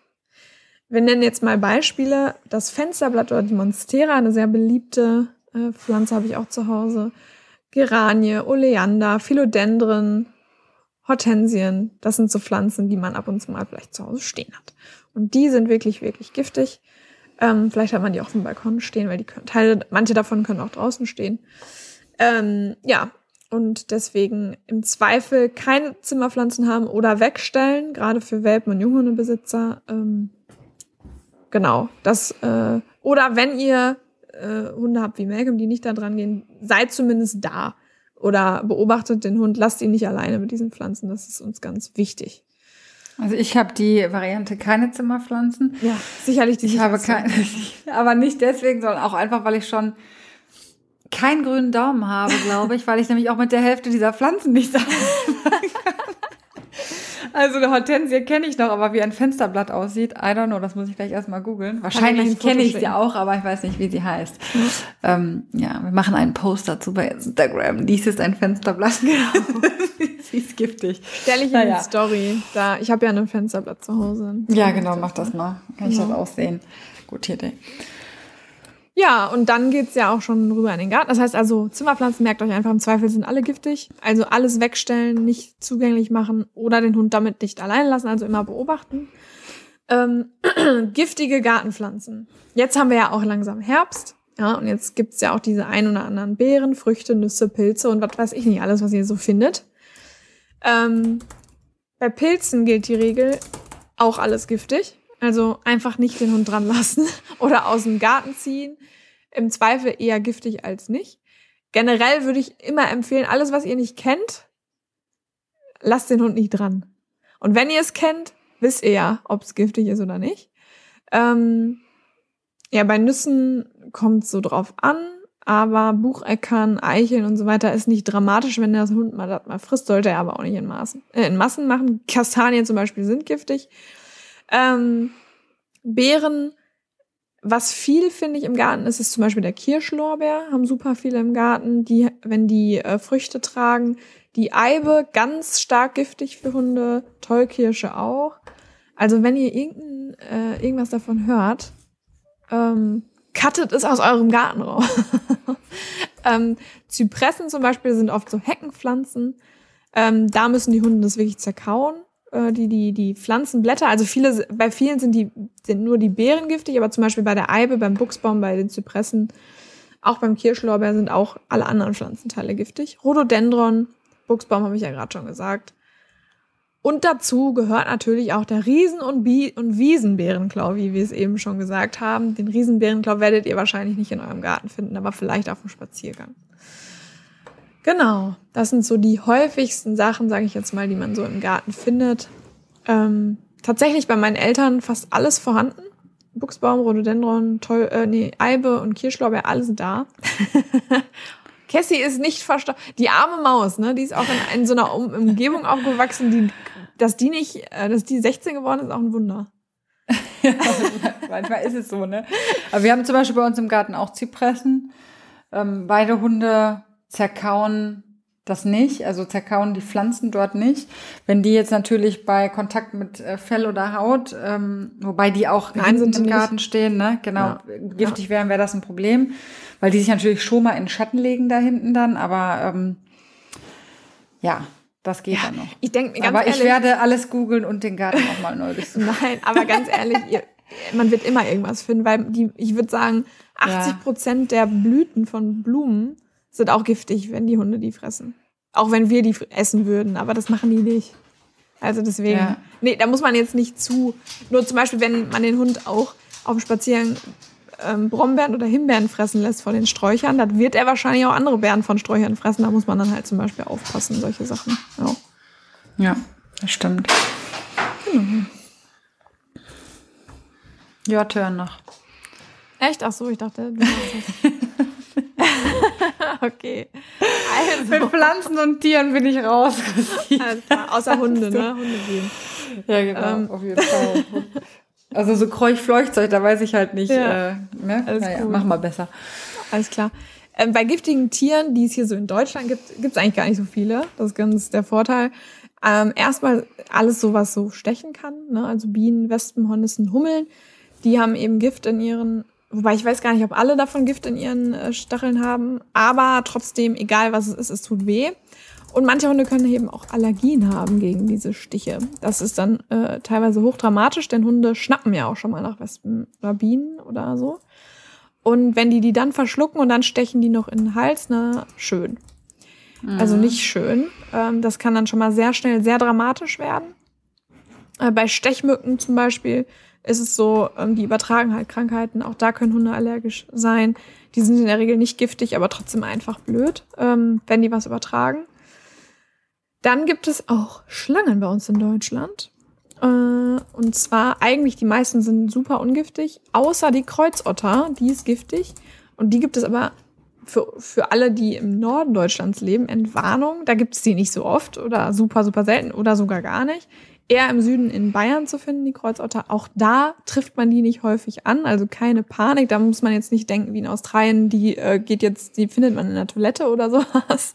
Wir nennen jetzt mal Beispiele. Das Fensterblatt oder die Monstera, eine sehr beliebte äh, Pflanze habe ich auch zu Hause. Geranie, Oleander, Philodendren, Hortensien. Das sind so Pflanzen, die man ab und zu mal vielleicht zu Hause stehen hat. Und die sind wirklich, wirklich giftig. Ähm, vielleicht hat man die auch auf dem Balkon stehen, weil die können, Teile, manche davon können auch draußen stehen. Ähm, ja, und deswegen im Zweifel keine Zimmerpflanzen haben oder wegstellen, gerade für Welpen und Junghundebesitzer. Ähm, genau, das äh, oder wenn ihr äh, Hunde habt wie Malcolm, die nicht da dran gehen, seid zumindest da oder beobachtet den Hund, lasst ihn nicht alleine mit diesen Pflanzen. Das ist uns ganz wichtig. Also ich habe die Variante keine Zimmerpflanzen. Ja, sicherlich die. Ich habe keine, *laughs* aber nicht deswegen, sondern auch einfach, weil ich schon keinen grünen Daumen habe, glaube ich, weil ich nämlich auch mit der Hälfte dieser Pflanzen nicht *laughs* sagen kann. Also eine Hortensie kenne ich noch, aber wie ein Fensterblatt aussieht, I don't know, das muss ich gleich erstmal googeln. Wahrscheinlich kenne ich sie auch, aber ich weiß nicht, wie sie heißt. Mhm. Ähm, ja, wir machen einen Post dazu bei Instagram. Dies ist ein Fensterblatt. Genau. *laughs* sie ist giftig. Stell ich in naja. die Story. Da, ich habe ja ein Fensterblatt zu Hause. Ja, genau, mach das mal. Kann ich das auch sehen. Gute Idee. Ja, und dann geht's ja auch schon rüber in den Garten. Das heißt also, Zimmerpflanzen, merkt euch einfach, im Zweifel sind alle giftig. Also alles wegstellen, nicht zugänglich machen oder den Hund damit nicht allein lassen, also immer beobachten. Ähm, *clears throat* giftige Gartenpflanzen. Jetzt haben wir ja auch langsam Herbst. Ja, und jetzt gibt's ja auch diese ein oder anderen Beeren, Früchte, Nüsse, Pilze und was weiß ich nicht, alles, was ihr so findet. Ähm, bei Pilzen gilt die Regel, auch alles giftig. Also einfach nicht den Hund dran lassen *laughs* oder aus dem Garten ziehen. Im Zweifel eher giftig als nicht. Generell würde ich immer empfehlen, alles, was ihr nicht kennt, lasst den Hund nicht dran. Und wenn ihr es kennt, wisst ihr ja, ob es giftig ist oder nicht. Ähm, ja, bei Nüssen kommt es so drauf an. aber Bucheckern, Eicheln und so weiter ist nicht dramatisch, wenn der Hund mal das mal frisst, sollte er aber auch nicht in Maßen, äh, in Massen machen. Kastanien zum Beispiel sind giftig. Ähm, Beeren, was viel finde ich im Garten ist, ist zum Beispiel der Kirschlorbeer, haben super viele im Garten, die, wenn die äh, Früchte tragen. Die Eibe, ganz stark giftig für Hunde, Tollkirsche auch. Also wenn ihr irgendein, äh, irgendwas davon hört, ähm, cuttet es aus eurem Garten raus. *laughs* ähm, Zypressen zum Beispiel sind oft so Heckenpflanzen. Ähm, da müssen die Hunde das wirklich zerkauen. Äh, die, die, die Pflanzenblätter, also viele, bei vielen sind die, sind nur die Beeren giftig, aber zum Beispiel bei der Eibe, beim Buchsbaum, bei den Zypressen, auch beim Kirschlorbeer sind auch alle anderen Pflanzenteile giftig. Rhododendron, Buchsbaum habe ich ja gerade schon gesagt. Und dazu gehört natürlich auch der Riesen- und, Bi und Wiesenbärenklau, wie wir es eben schon gesagt haben. Den Riesenbärenklau werdet ihr wahrscheinlich nicht in eurem Garten finden, aber vielleicht auf dem Spaziergang. Genau, das sind so die häufigsten Sachen, sage ich jetzt mal, die man so im Garten findet. Ähm, tatsächlich bei meinen Eltern fast alles vorhanden. Buchsbaum, Rhododendron, Toll, äh, nee, Eibe und Kirschlorbeer, alles da. *laughs* Cassie ist nicht verstorben. Die arme Maus, ne, die ist auch in, in so einer um Umgebung aufgewachsen, die dass die nicht, äh, dass die 16 geworden ist, auch ein Wunder. ja, *laughs* manchmal ist es so, ne? Aber wir haben zum Beispiel bei uns im Garten auch Zypressen. Ähm, beide Hunde zerkauen das nicht, also zerkauen die Pflanzen dort nicht. Wenn die jetzt natürlich bei Kontakt mit äh, Fell oder Haut, ähm, wobei die auch Nein, sind im Garten nicht. stehen, ne? Genau, ja. giftig wären, wäre das ein Problem, weil die sich natürlich schon mal in Schatten legen da hinten dann, aber ähm, ja, das geht ja, dann noch. Ich denke ganz Aber ehrlich, ich werde alles googeln und den Garten auch mal neu *laughs* besuchen. Nein, aber ganz ehrlich, ihr, man wird immer irgendwas finden, weil die, ich würde sagen, 80 Prozent ja. der Blüten von Blumen sind auch giftig, wenn die Hunde die fressen. Auch wenn wir die essen würden, aber das machen die nicht. Also deswegen, ja. nee, da muss man jetzt nicht zu. Nur zum Beispiel, wenn man den Hund auch auf dem Spaziergang ähm, Brombeeren oder Himbeeren fressen lässt von den Sträuchern, dann wird er wahrscheinlich auch andere Beeren von Sträuchern fressen. Da muss man dann halt zum Beispiel aufpassen, solche Sachen. Ja, ja das stimmt. Genau. Ja, Turn noch. Echt? Ach so, ich dachte, du *laughs* *laughs* okay. Also. Mit Pflanzen und Tieren bin ich raus. Außer Hunde, ne? Hunde gehen. Ja, genau, ähm. auf jeden Fall. Also so Kräuch-Fleuchzeug, da weiß ich halt nicht. Ja. Äh, ne? Alles naja, mach mal besser. Alles klar. Ähm, bei giftigen Tieren, die es hier so in Deutschland gibt, gibt es eigentlich gar nicht so viele. Das ist ganz der Vorteil. Ähm, erstmal alles so, was so stechen kann. Ne? Also Bienen, Wespen, Hornissen, Hummeln. Die haben eben Gift in ihren, wobei ich weiß gar nicht, ob alle davon Gift in ihren äh, Stacheln haben. Aber trotzdem, egal was es ist, es tut weh. Und manche Hunde können eben auch Allergien haben gegen diese Stiche. Das ist dann äh, teilweise hochdramatisch, denn Hunde schnappen ja auch schon mal nach Wespen oder Bienen oder so. Und wenn die die dann verschlucken und dann stechen die noch in den Hals, na, schön. Mhm. Also nicht schön. Ähm, das kann dann schon mal sehr schnell sehr dramatisch werden. Äh, bei Stechmücken zum Beispiel ist es so, ähm, die übertragen halt Krankheiten. Auch da können Hunde allergisch sein. Die sind in der Regel nicht giftig, aber trotzdem einfach blöd, ähm, wenn die was übertragen. Dann gibt es auch Schlangen bei uns in Deutschland. Äh, und zwar eigentlich die meisten sind super ungiftig, außer die Kreuzotter, die ist giftig. Und die gibt es aber für, für alle, die im Norden Deutschlands leben, Entwarnung. Da gibt es die nicht so oft oder super, super selten oder sogar gar nicht. Eher im Süden in Bayern zu finden, die Kreuzotter. Auch da trifft man die nicht häufig an, also keine Panik. Da muss man jetzt nicht denken, wie in Australien, die äh, geht jetzt, die findet man in der Toilette oder *laughs* sowas.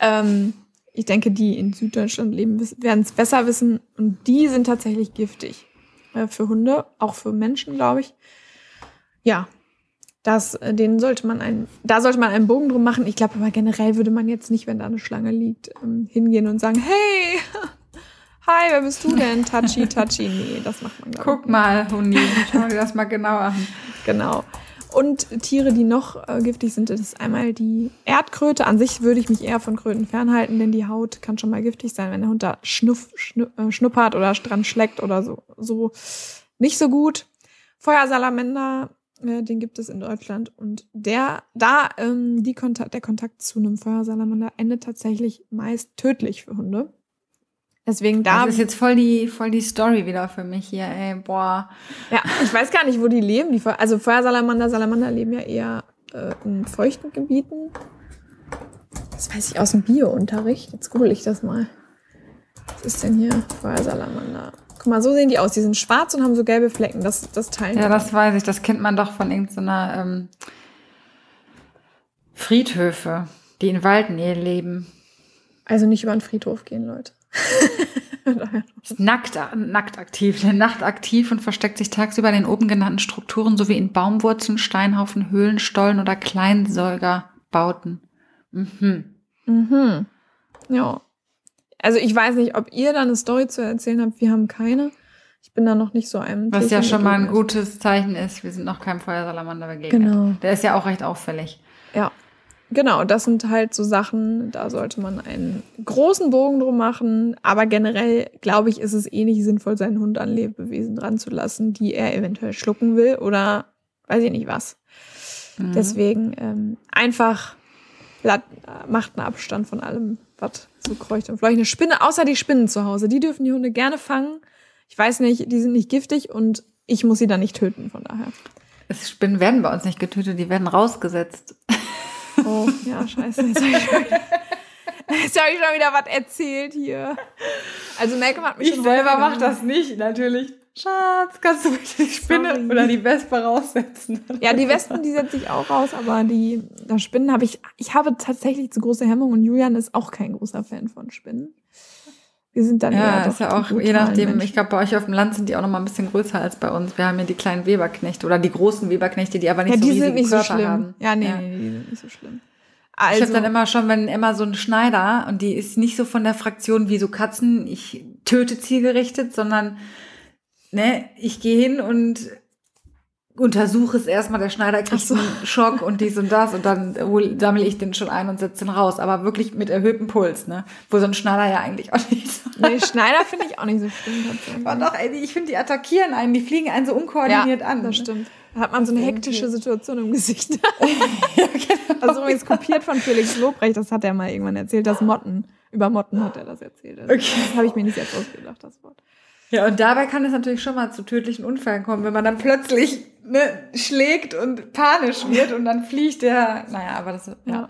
Ähm, ich denke, die in Süddeutschland leben, werden es besser wissen. Und die sind tatsächlich giftig äh, für Hunde, auch für Menschen, glaube ich. Ja, das, äh, denen sollte man einen, da sollte man einen Bogen drum machen. Ich glaube aber generell würde man jetzt nicht, wenn da eine Schlange liegt, ähm, hingehen und sagen, hey, *laughs* hi, wer bist du denn? Touchy, touchy. Nee, das macht man, Guck nicht. mal, Hundi, schau dir das mal genau an. Genau. Und Tiere, die noch äh, giftig sind, ist einmal die Erdkröte. An sich würde ich mich eher von Kröten fernhalten, denn die Haut kann schon mal giftig sein, wenn der Hund da schnuff, schnupp, äh, schnuppert oder dran schleckt oder so. So nicht so gut. Feuersalamander, äh, den gibt es in Deutschland. Und der, da, ähm, die Kontakt, der Kontakt zu einem Feuersalamander endet tatsächlich meist tödlich für Hunde. Deswegen da. Das ist jetzt voll die, voll die Story wieder für mich hier, ey, boah. Ja, ich weiß gar nicht, wo die leben. Die, also Feuersalamander, Salamander leben ja eher äh, in feuchten Gebieten. Das weiß ich aus dem Bio-Unterricht. Jetzt google ich das mal. Was ist denn hier? Feuersalamander. Guck mal, so sehen die aus. Die sind schwarz und haben so gelbe Flecken. Das, das teilen Ja, das weiß ich. Das kennt man doch von irgendeiner ähm, Friedhöfe, die in Waldnähe leben. Also nicht über den Friedhof gehen, Leute. Nackt, nackt aktiv, nachtaktiv und versteckt sich tagsüber in den oben genannten Strukturen sowie in Baumwurzeln, Steinhaufen, Höhlen, Stollen oder Kleinsäugerbauten. Mhm. Mhm. Ja. Also ich weiß nicht, ob ihr da eine Story zu erzählen habt. Wir haben keine. Ich bin da noch nicht so einem. Was ja schon mal ein gutes Zeichen ist. Wir sind noch keinem Feuersalamander begegnet. Genau. Der ist ja auch recht auffällig. Ja. Genau, das sind halt so Sachen, da sollte man einen großen Bogen drum machen. Aber generell, glaube ich, ist es eh nicht sinnvoll, seinen Hund an Lebewesen dran zu lassen, die er eventuell schlucken will oder weiß ich nicht was. Mhm. Deswegen ähm, einfach macht einen Abstand von allem, was so kreucht und fleucht. Eine Spinne, außer die Spinnen zu Hause, die dürfen die Hunde gerne fangen. Ich weiß nicht, die sind nicht giftig und ich muss sie dann nicht töten, von daher. Spinnen werden bei uns nicht getötet, die werden rausgesetzt. Oh, ja, scheiße. Jetzt habe ich, schon wieder- *laughs* jetzt hab ich schon wieder was erzählt hier. Also Malcolm hat mich Ich selber mache das nicht, natürlich. Schatz, kannst du bitte die Spinne Sorry. oder die Wespe raussetzen? Ja, die Wespen, die setze ich auch raus, aber die da Spinnen habe ich, ich habe tatsächlich zu große Hemmung und Julian ist auch kein großer Fan von Spinnen. Wir sind dann Ja, eher doch ist ja auch, je nachdem, Menschen. ich glaube, bei euch auf dem Land sind die auch noch mal ein bisschen größer als bei uns. Wir haben hier die kleinen Weberknechte oder die großen Weberknechte, die aber nicht ja, so die riesige sind nicht so Körper schlimm. haben. Ja, nee, Ja. nee, die sind nicht so schlimm. Ich Also, habe dann immer schon, wenn immer so ein Schneider und die ist nicht so von der Fraktion wie so Katzen, ich töte zielgerichtet, sondern ne, ich gehe hin und untersuche es erstmal, der Schneider kriegt so. einen Schock und dies und das und dann sammle ich den schon ein und setze den raus, aber wirklich mit erhöhtem Puls, ne? Wo so ein Schneider ja eigentlich auch nicht so. *laughs* nee, Schneider finde ich auch nicht so schlimm. Aber doch, ey, ich finde, die attackieren einen, die fliegen einen so unkoordiniert an. Das stimmt. Da hat man so eine hektische Situation im Gesicht. *laughs* *laughs* ja, genau. Also übrigens kopiert von Felix Lobrecht, das hat er mal irgendwann erzählt, das Motten. Über Motten hat er das erzählt. Also Okay. Das habe ich mir nicht selbst ausgedacht, das Wort. Ja, und dabei kann es natürlich schon mal zu tödlichen Unfällen kommen, wenn man dann plötzlich ne, schlägt und panisch wird und dann fliegt der. Naja, aber das ja. Ja.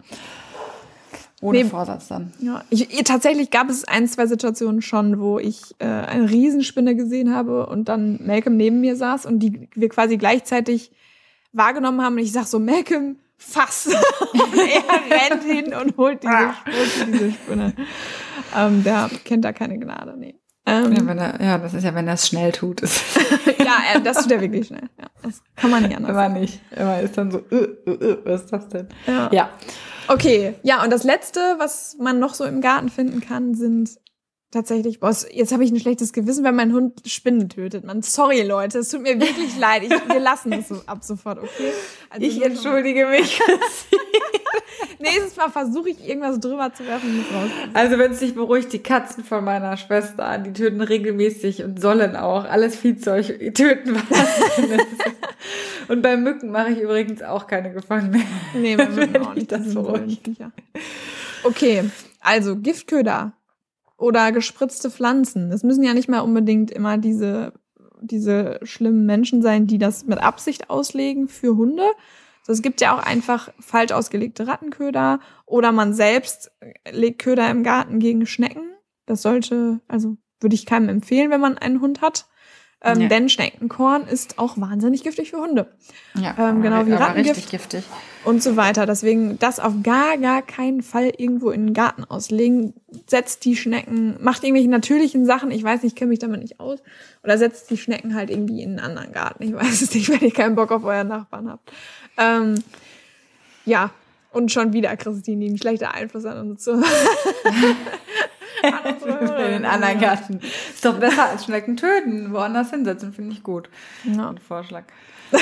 Ohne Nee. Vorsatz dann. Ja, ich, ich- tatsächlich gab es ein, zwei Situationen schon, wo ich äh, eine Riesenspinne gesehen habe und dann Malcolm neben mir saß und die wir quasi gleichzeitig wahrgenommen haben und ich sag so, Malcolm, fass! *laughs* und er rennt hin und holt diese, holt diese Spinne. Ähm, der kennt da keine Gnade, nee. Ähm, Ja, wenn er, ja, das ist ja, wenn er es schnell tut. Ist, *laughs* ja, äh, das tut er wirklich schnell. Ja, das kann man nicht anders immer nicht. Immer ist dann so, äh, äh, äh, was ist das denn? Ja. Ja. Okay, ja, und das Letzte, was man noch so im Garten finden kann, sind tatsächlich, boah, jetzt habe ich ein schlechtes Gewissen, wenn mein Hund Spinnen tötet. Man, sorry Leute, es tut mir wirklich leid. Ich, wir lassen es so ab sofort, okay? Also Ich entschuldige mich. *laughs* *laughs* *laughs* Nächstes Mal versuche ich irgendwas drüber zu werfen. Also wenn es dich beruhigt, die Katzen von meiner Schwester, die töten regelmäßig und sollen auch alles Viehzeug töten, was. Und bei Mücken mache ich übrigens auch keine Gefangenen. Nee, wir Wenn mögen auch nicht. das so beruhigt. Okay, also Giftköder oder gespritzte Pflanzen. Es müssen ja nicht mal unbedingt immer diese, diese schlimmen Menschen sein, die das mit Absicht auslegen für Hunde. Also es gibt ja auch einfach falsch ausgelegte Rattenköder oder man selbst legt Köder im Garten gegen Schnecken. Das sollte, also würde ich keinem empfehlen, wenn man einen Hund hat. Ähm, Nee. Denn Schneckenkorn ist auch wahnsinnig giftig für Hunde Ja, Ähm, genau wie Rattengift. richtig giftig. und so weiter. Deswegen das auf gar, gar keinen Fall irgendwo in den Garten auslegen. Setzt die Schnecken, macht irgendwelche natürlichen Sachen. Ich weiß nicht, ich kenne mich damit nicht aus. Oder setzt die Schnecken halt irgendwie in einen anderen Garten. Ich weiß es nicht, *laughs* wenn ihr keinen Bock auf euren Nachbarn habt. Ähm, ja, und schon wieder Christine, die einen schlechten Einfluss an uns zu. *laughs* In den anderen Garten. Ist doch besser als Schnecken töten. Woanders hinsetzen, finde ich gut. Ja. Ein Vorschlag. *laughs*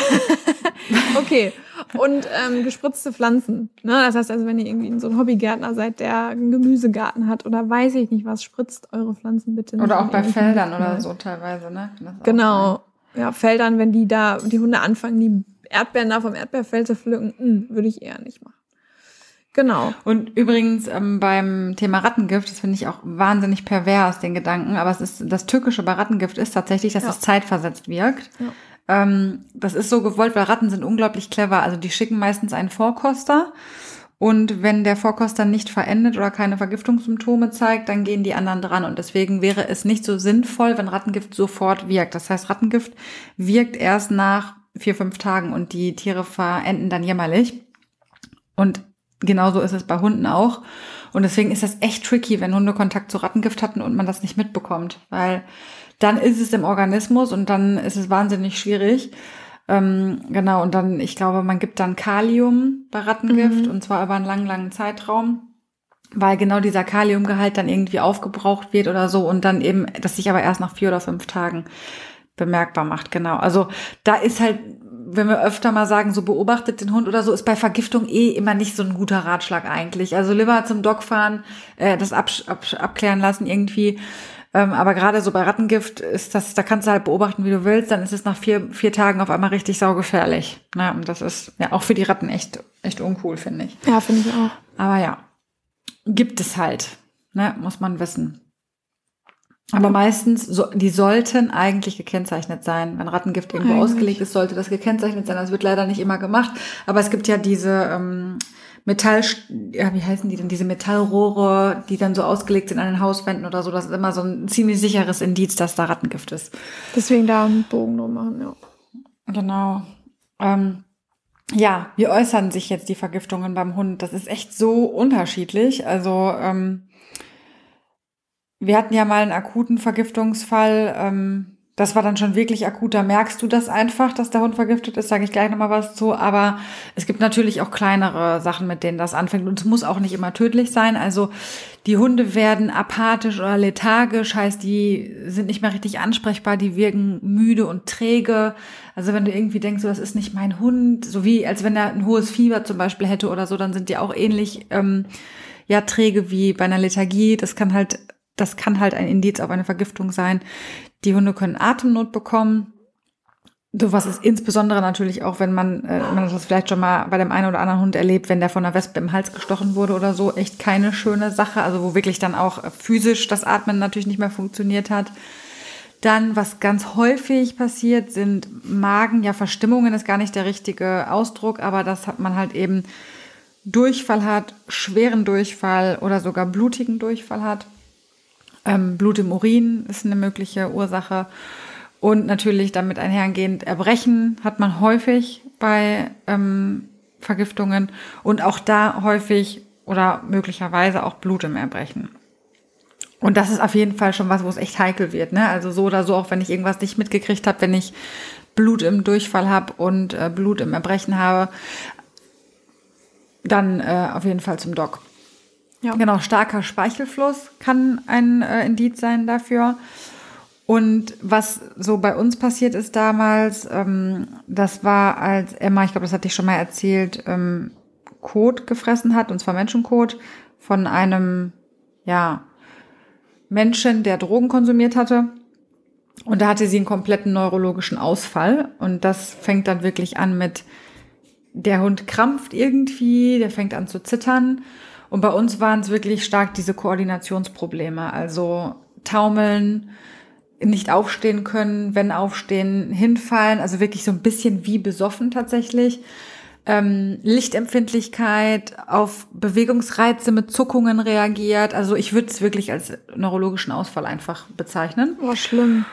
Okay. Und ähm, gespritzte Pflanzen. Ne? Das heißt also, wenn ihr irgendwie so ein Hobbygärtner seid, der einen Gemüsegarten hat oder weiß ich nicht was, spritzt eure Pflanzen bitte nicht. Oder auch bei Feldern oder so teilweise, ne? Genau. Ja, Feldern, wenn die da, die Hunde anfangen, die Erdbeeren da vom Erdbeerfeld zu pflücken, mh, würde ich eher nicht machen. Genau. Und übrigens ähm, beim Thema Rattengift, das finde ich auch wahnsinnig pervers, den Gedanken, aber es ist das Tückische bei Rattengift ist tatsächlich, dass Ja. es zeitversetzt wirkt. Ja. Ähm, das ist so gewollt, weil Ratten sind unglaublich clever. Also die schicken meistens einen Vorkoster. Und wenn der Vorkoster nicht verendet oder keine Vergiftungssymptome zeigt, dann gehen die anderen dran. Und deswegen wäre es nicht so sinnvoll, wenn Rattengift sofort wirkt. Das heißt, Rattengift wirkt erst nach vier, fünf Tagen und die Tiere verenden dann jämmerlich. Und genauso ist es bei Hunden auch. Und deswegen ist das echt tricky, wenn Hunde Kontakt zu Rattengift hatten und man das nicht mitbekommt, weil dann ist es im Organismus und dann ist es wahnsinnig schwierig. Ähm, genau, und dann, ich glaube, man gibt dann Kalium bei Rattengift mhm. und zwar über einen langen, langen Zeitraum weil genau dieser Kaliumgehalt dann irgendwie aufgebraucht wird oder so und dann eben, das sich aber erst nach vier oder fünf Tagen bemerkbar macht, genau. Also da ist halt wenn wir öfter mal sagen, so beobachtet den Hund oder so, ist bei Vergiftung eh immer nicht so ein guter Ratschlag eigentlich. Also lieber zum Doc fahren, äh, das ab, ab, abklären lassen irgendwie. Ähm, aber gerade so bei Rattengift ist das, da kannst du halt beobachten, wie du willst, dann ist es nach vier, vier Tagen auf einmal richtig saugefährlich. Na, und das ist ja auch für die Ratten echt, echt uncool, finde ich. Ja, finde ich auch. Aber ja, gibt es halt, ne, muss man wissen. Aber meistens, so, die sollten eigentlich gekennzeichnet sein. Wenn Rattengift irgendwo eigentlich. ausgelegt ist, sollte das gekennzeichnet sein. Das wird leider nicht immer gemacht. Aber es gibt ja diese ähm, Metall, ja, wie heißen die denn? Diese Metallrohre, die dann so ausgelegt sind an den Hauswänden oder so. Das ist immer so ein ziemlich sicheres Indiz, dass da Rattengift ist. Deswegen da einen Bogen drum machen, ja. Genau. Ähm, ja, wie äußern sich jetzt die Vergiftungen beim Hund? Das ist echt so unterschiedlich. Also ähm, wir hatten ja mal einen akuten Vergiftungsfall. Ähm, das war dann schon wirklich akut. Da merkst du das einfach, dass der Hund vergiftet ist. Sage ich gleich nochmal was zu. Aber es gibt natürlich auch kleinere Sachen, mit denen das anfängt. Und es muss auch nicht immer tödlich sein. Also die Hunde werden apathisch oder lethargisch, heißt, die sind nicht mehr richtig ansprechbar. Die wirken müde und träge. Also wenn du irgendwie denkst, so, das ist nicht mein Hund, so wie als wenn er ein hohes Fieber zum Beispiel hätte oder so, dann sind die auch ähnlich ähm, ja träge wie bei einer Lethargie. Das kann halt das kann halt ein Indiz auf eine Vergiftung sein. Die Hunde können Atemnot bekommen. So was ist insbesondere natürlich auch, wenn man, äh, man das vielleicht schon mal bei dem einen oder anderen Hund erlebt, wenn der von einer Wespe im Hals gestochen wurde oder so, echt keine schöne Sache. Also wo wirklich dann auch physisch das Atmen natürlich nicht mehr funktioniert hat. Dann, was ganz häufig passiert, sind Magen, ja, Verstimmungen ist gar nicht der richtige Ausdruck, aber das hat man halt eben Durchfall hat, schweren Durchfall oder sogar blutigen Durchfall hat. Ähm, Blut im Urin ist eine mögliche Ursache. Und natürlich damit einhergehend Erbrechen hat man häufig bei ähm, Vergiftungen und auch da häufig oder möglicherweise auch Blut im Erbrechen. Und das ist auf jeden Fall schon was, wo es echt heikel wird. Ne? Also so oder so, auch wenn ich irgendwas nicht mitgekriegt habe, wenn ich Blut im Durchfall habe und äh, Blut im Erbrechen habe, dann äh, auf jeden Fall zum Doc. Ja. Genau, starker Speichelfluss kann ein äh, Indiz sein dafür. Und was so bei uns passiert ist damals, ähm, das war, als Emma, ich glaube, das hatte ich schon mal erzählt, ähm, Kot gefressen hat, und zwar Menschenkot, von einem, ja, Menschen, der Drogen konsumiert hatte. Und da hatte sie einen kompletten neurologischen Ausfall. Und das fängt dann wirklich an mit, der Hund krampft irgendwie, der fängt an zu zittern. Und bei uns waren es wirklich stark diese Koordinationsprobleme, also taumeln, nicht aufstehen können, wenn aufstehen, hinfallen, also wirklich so ein bisschen wie besoffen tatsächlich. Ähm, Lichtempfindlichkeit, auf Bewegungsreize mit Zuckungen reagiert. Also ich würde es wirklich als neurologischen Ausfall einfach bezeichnen. Oh, schlimm.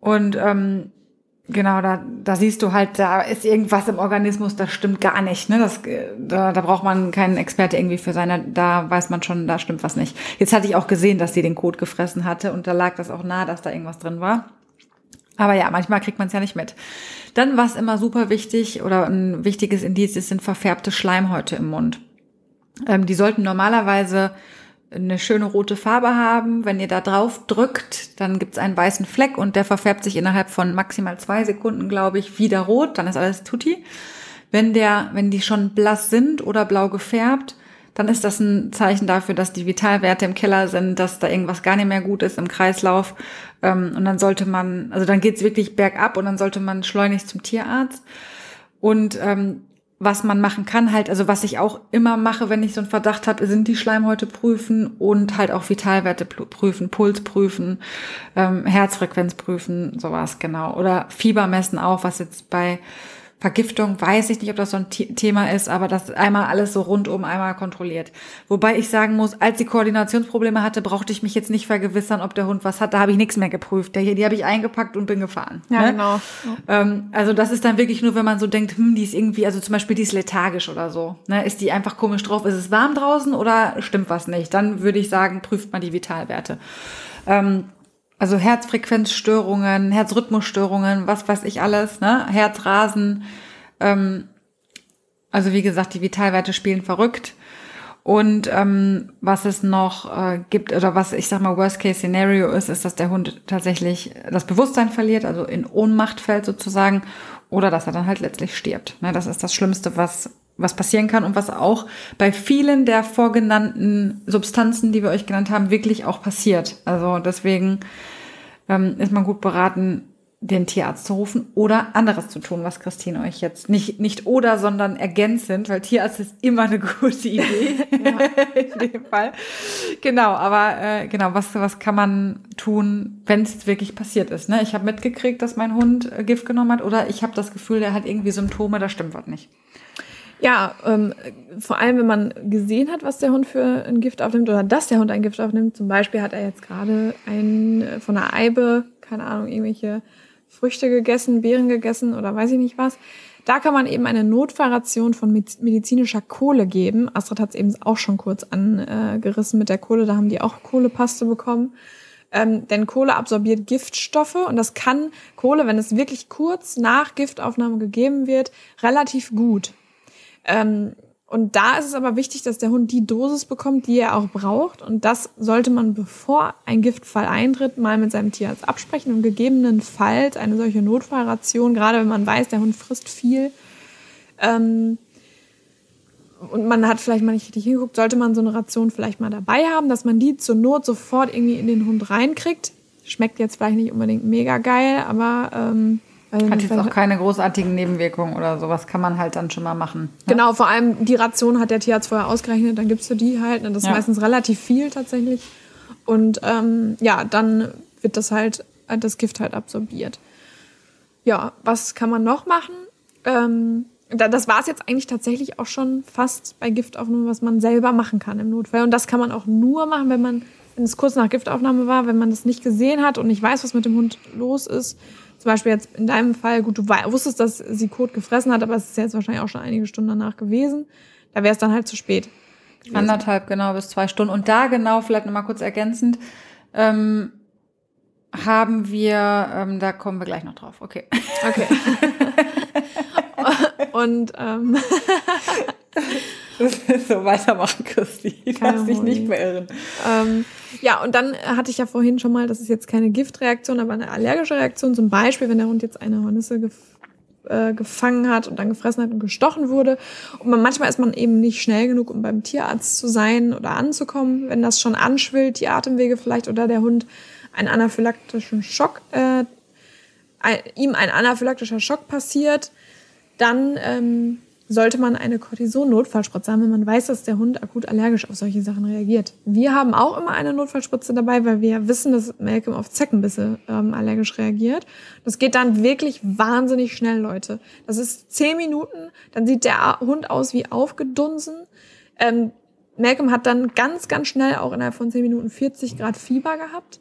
Und ähm, Genau, da, da siehst du halt, da ist irgendwas im Organismus, das stimmt gar nicht. Ne? Das, da, da braucht man keinen Experte irgendwie für seine, da weiß man schon, da stimmt was nicht. Jetzt hatte ich auch gesehen, dass sie den Kot gefressen hatte und da lag das auch nah, dass da irgendwas drin war. Aber ja, manchmal kriegt man es ja nicht mit. Dann, was immer super wichtig oder ein wichtiges Indiz ist, sind verfärbte Schleimhäute im Mund. Ähm, die sollten normalerweise eine schöne rote Farbe haben. Wenn ihr da drauf drückt, dann gibt's einen weißen Fleck und der verfärbt sich innerhalb von maximal zwei Sekunden, glaube ich, wieder rot. Dann ist alles tutti. Wenn der, wenn die schon blass sind oder blau gefärbt, dann ist das ein Zeichen dafür, dass die Vitalwerte im Keller sind, dass da irgendwas gar nicht mehr gut ist im Kreislauf. Ähm, und dann sollte man, also dann geht's wirklich bergab und dann sollte man schleunigst zum Tierarzt. Und ähm, was man machen kann, halt, also was ich auch immer mache, wenn ich so einen Verdacht habe, sind die Schleimhäute prüfen und halt auch Vitalwerte prüfen, Puls prüfen, ähm, Herzfrequenz prüfen, sowas, genau. Oder Fieber messen auch, was jetzt bei Vergiftung, weiß ich nicht, ob das so ein Thema ist, aber das einmal alles so rundum einmal kontrolliert. Wobei ich sagen muss, als die Koordinationsprobleme hatte, brauchte ich mich jetzt nicht vergewissern, ob der Hund was hat. Da habe ich nichts mehr geprüft. Der hier, die habe ich eingepackt und bin gefahren. Ja, ne? genau. Ähm, also das ist dann wirklich nur, wenn man so denkt, hm, die ist irgendwie, also zum Beispiel die ist lethargisch oder so. Ne? Ist die einfach komisch drauf? Ist es warm draußen oder stimmt was nicht? Dann würde ich sagen, prüft man die Vitalwerte. Ähm, also Herzfrequenzstörungen, Herzrhythmusstörungen, was weiß ich alles, ne? Herzrasen. Ähm, also wie gesagt, die Vitalwerte spielen verrückt. Und ähm, was es noch äh, gibt, oder was ich sag mal Worst-Case-Szenario ist, ist, dass der Hund tatsächlich das Bewusstsein verliert, also in Ohnmacht fällt sozusagen, oder dass er dann halt letztlich stirbt. Ne, das ist das Schlimmste, was was passieren kann und was auch bei vielen der vorgenannten Substanzen, die wir euch genannt haben, wirklich auch passiert. Also deswegen ähm, ist man gut beraten, den Tierarzt zu rufen oder anderes zu tun, was Christine euch jetzt nicht, nicht oder, sondern ergänzend, weil Tierarzt ist immer eine *laughs* gute Idee. *laughs* in dem Fall. Genau, aber äh, genau, was, was kann man tun, wenn es wirklich passiert ist? Ne? Ich habe mitgekriegt, dass mein Hund äh, Gift genommen hat oder ich habe das Gefühl, der hat irgendwie Symptome, da stimmt was nicht. Ja, ähm, vor allem, wenn man gesehen hat, was der Hund für ein Gift aufnimmt oder dass der Hund ein Gift aufnimmt. Zum Beispiel hat er jetzt gerade ein äh, von einer Eibe, keine Ahnung, irgendwelche Früchte gegessen, Beeren gegessen oder weiß ich nicht was. Da kann man eben eine Notfallration von medizinischer Kohle geben. Astrid hat es eben auch schon kurz angerissen mit der Kohle. Da haben die auch Kohlepaste bekommen. Ähm, denn Kohle absorbiert Giftstoffe und das kann Kohle, wenn es wirklich kurz nach Giftaufnahme gegeben wird, relativ gut. Ähm, und da ist es aber wichtig, dass der Hund die Dosis bekommt, die er auch braucht. Und das sollte man, bevor ein Giftfall eintritt, mal mit seinem Tierarzt absprechen und gegebenenfalls eine solche Notfallration, gerade wenn man weiß, der Hund frisst viel, ähm, und man hat vielleicht mal nicht richtig hingeguckt, sollte man so eine Ration vielleicht mal dabei haben, dass man die zur Not sofort irgendwie in den Hund reinkriegt. Schmeckt jetzt vielleicht nicht unbedingt mega geil, aber ähm, hat jetzt auch keine großartigen Nebenwirkungen oder sowas, kann man halt dann schon mal machen. Ne? Genau, vor allem die Ration hat der Tierarzt vorher ausgerechnet, dann gibst du die halt. Ne? Das ist ja. meistens relativ viel tatsächlich. Und ähm, ja, dann wird das halt, das Gift halt absorbiert. Ja, was kann man noch machen? Ähm, das war es jetzt eigentlich tatsächlich auch schon fast bei Giftaufnahme, was man selber machen kann im Notfall. Und das kann man auch nur machen, wenn man, wenn es kurz nach Giftaufnahme war, wenn man das nicht gesehen hat und nicht weiß, was mit dem Hund los ist zum Beispiel jetzt in deinem Fall, gut, du wusstest, dass sie Kot gefressen hat, aber es ist jetzt wahrscheinlich auch schon einige Stunden danach gewesen. Da wäre es dann halt zu spät. Gewesen. Anderthalb, genau, bis zwei Stunden. Und da genau, vielleicht nochmal kurz ergänzend, ähm, haben wir, ähm, da kommen wir gleich noch drauf. Okay. Okay. *laughs* Und ähm, *laughs* so weitermachen, Christi. Du darfst dich nicht mehr irren. Ähm, ja, und dann hatte ich ja vorhin schon mal, das ist jetzt keine Giftreaktion, aber eine allergische Reaktion. Zum Beispiel, wenn der Hund jetzt eine Hornisse gef äh, gefangen hat und dann gefressen hat und gestochen wurde. Und man, manchmal ist man eben nicht schnell genug, um beim Tierarzt zu sein oder anzukommen. Wenn das schon anschwillt, die Atemwege vielleicht oder der Hund einen anaphylaktischen Schock, äh, ein, ihm ein anaphylaktischer Schock passiert, dann ähm, sollte man eine Cortison-Notfallspritze haben, wenn man weiß, dass der Hund akut allergisch auf solche Sachen reagiert. Wir haben auch immer eine Notfallspritze dabei, weil wir wissen, dass Malcolm auf Zeckenbisse ähm, allergisch reagiert. Das geht dann wirklich wahnsinnig schnell, Leute. Das ist zehn Minuten, dann sieht der Hund aus wie aufgedunsen. Ähm, Malcolm hat dann ganz, ganz schnell auch innerhalb von zehn Minuten 40 Grad Fieber gehabt.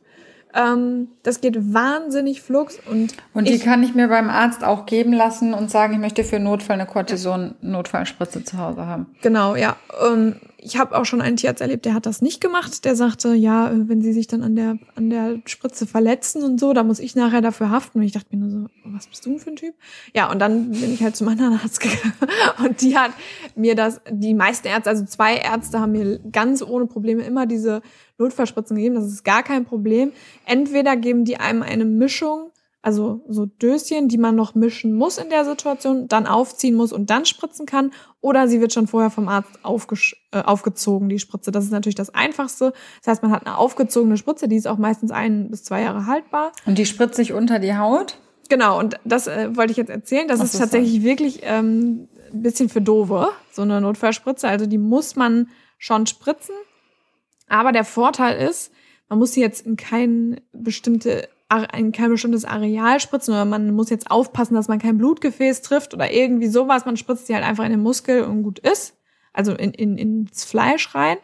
Ähm, das geht wahnsinnig flugs und. Und die kann ich mir beim Arzt auch geben lassen und sagen, ich möchte für Notfall eine Cortison-Notfallspritze zu Hause haben. Genau, ja. Ähm, ich habe auch schon einen Tierarzt erlebt, der hat das nicht gemacht. Der sagte, ja, wenn sie sich dann an der, an der Spritze verletzen und so, da muss ich nachher dafür haften. Und ich dachte mir nur so, was bist du für ein Typ? Ja, und dann bin ich halt zum anderen Arzt *laughs* gegangen. Und die hat mir das, die meisten Ärzte, also zwei Ärzte haben mir ganz ohne Probleme immer diese Notfallspritzen gegeben. Das ist gar kein Problem. Entweder geben die einem eine Mischung, also so Döschen, die man noch mischen muss in der Situation, dann aufziehen muss und dann spritzen kann, oder sie wird schon vorher vom Arzt äh, aufgezogen, die Spritze. Das ist natürlich das Einfachste. Das heißt, man hat eine aufgezogene Spritze, die ist auch meistens ein bis zwei Jahre haltbar. Und die spritzt sich unter die Haut? Genau, und das äh, wollte ich jetzt erzählen. Das Ach, ist tatsächlich sein. wirklich ähm, ein bisschen für Dove, so eine Notfallspritze. Also die muss man schon spritzen. Aber der Vorteil ist, man muss sie jetzt in kein bestimmte in kein bestimmtes Areal spritzen oder man muss jetzt aufpassen, dass man kein Blutgefäß trifft oder irgendwie sowas. Man spritzt sie halt einfach in den Muskel und gut ist. Also in, in, ins Fleisch rein.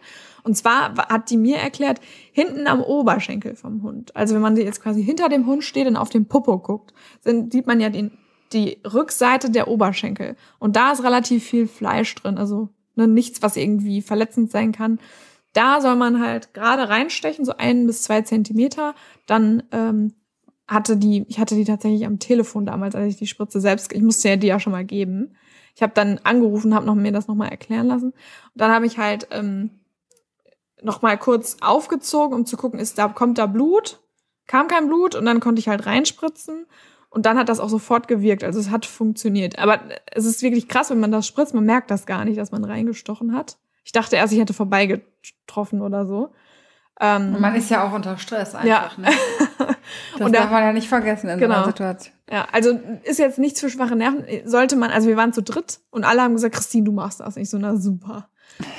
Und zwar hat die mir erklärt, hinten am Oberschenkel vom Hund. Also wenn man jetzt quasi hinter dem Hund steht und auf den Popo guckt, dann sieht man ja den, die Rückseite der Oberschenkel. Und da ist relativ viel Fleisch drin. Also ne, nichts, was irgendwie verletzend sein kann. Da soll man halt gerade reinstechen, so ein bis zwei Zentimeter. Dann ähm, hatte die, ich hatte die tatsächlich am Telefon damals, als ich die Spritze selbst, ich musste ja die ja schon mal geben. Ich habe dann angerufen, habe noch mir das nochmal erklären lassen. Und dann habe ich halt ähm, nochmal kurz aufgezogen, um zu gucken, ist da, kommt da Blut? Kam kein Blut und dann konnte ich halt reinspritzen. Und dann hat das auch sofort gewirkt. Also es hat funktioniert. Aber es ist wirklich krass, wenn man das spritzt, man merkt das gar nicht, dass man reingestochen hat. Ich dachte erst, ich hätte vorbeigetroffen oder so. Ähm, man ist ja auch unter Stress einfach, ja. ne? *laughs* Das und darf man ja nicht vergessen in genau. so einer Situation. Ja, also ist jetzt nichts für schwache Nerven. Sollte man, also wir waren zu dritt und alle haben gesagt, Christine, du machst das. nicht so, na super.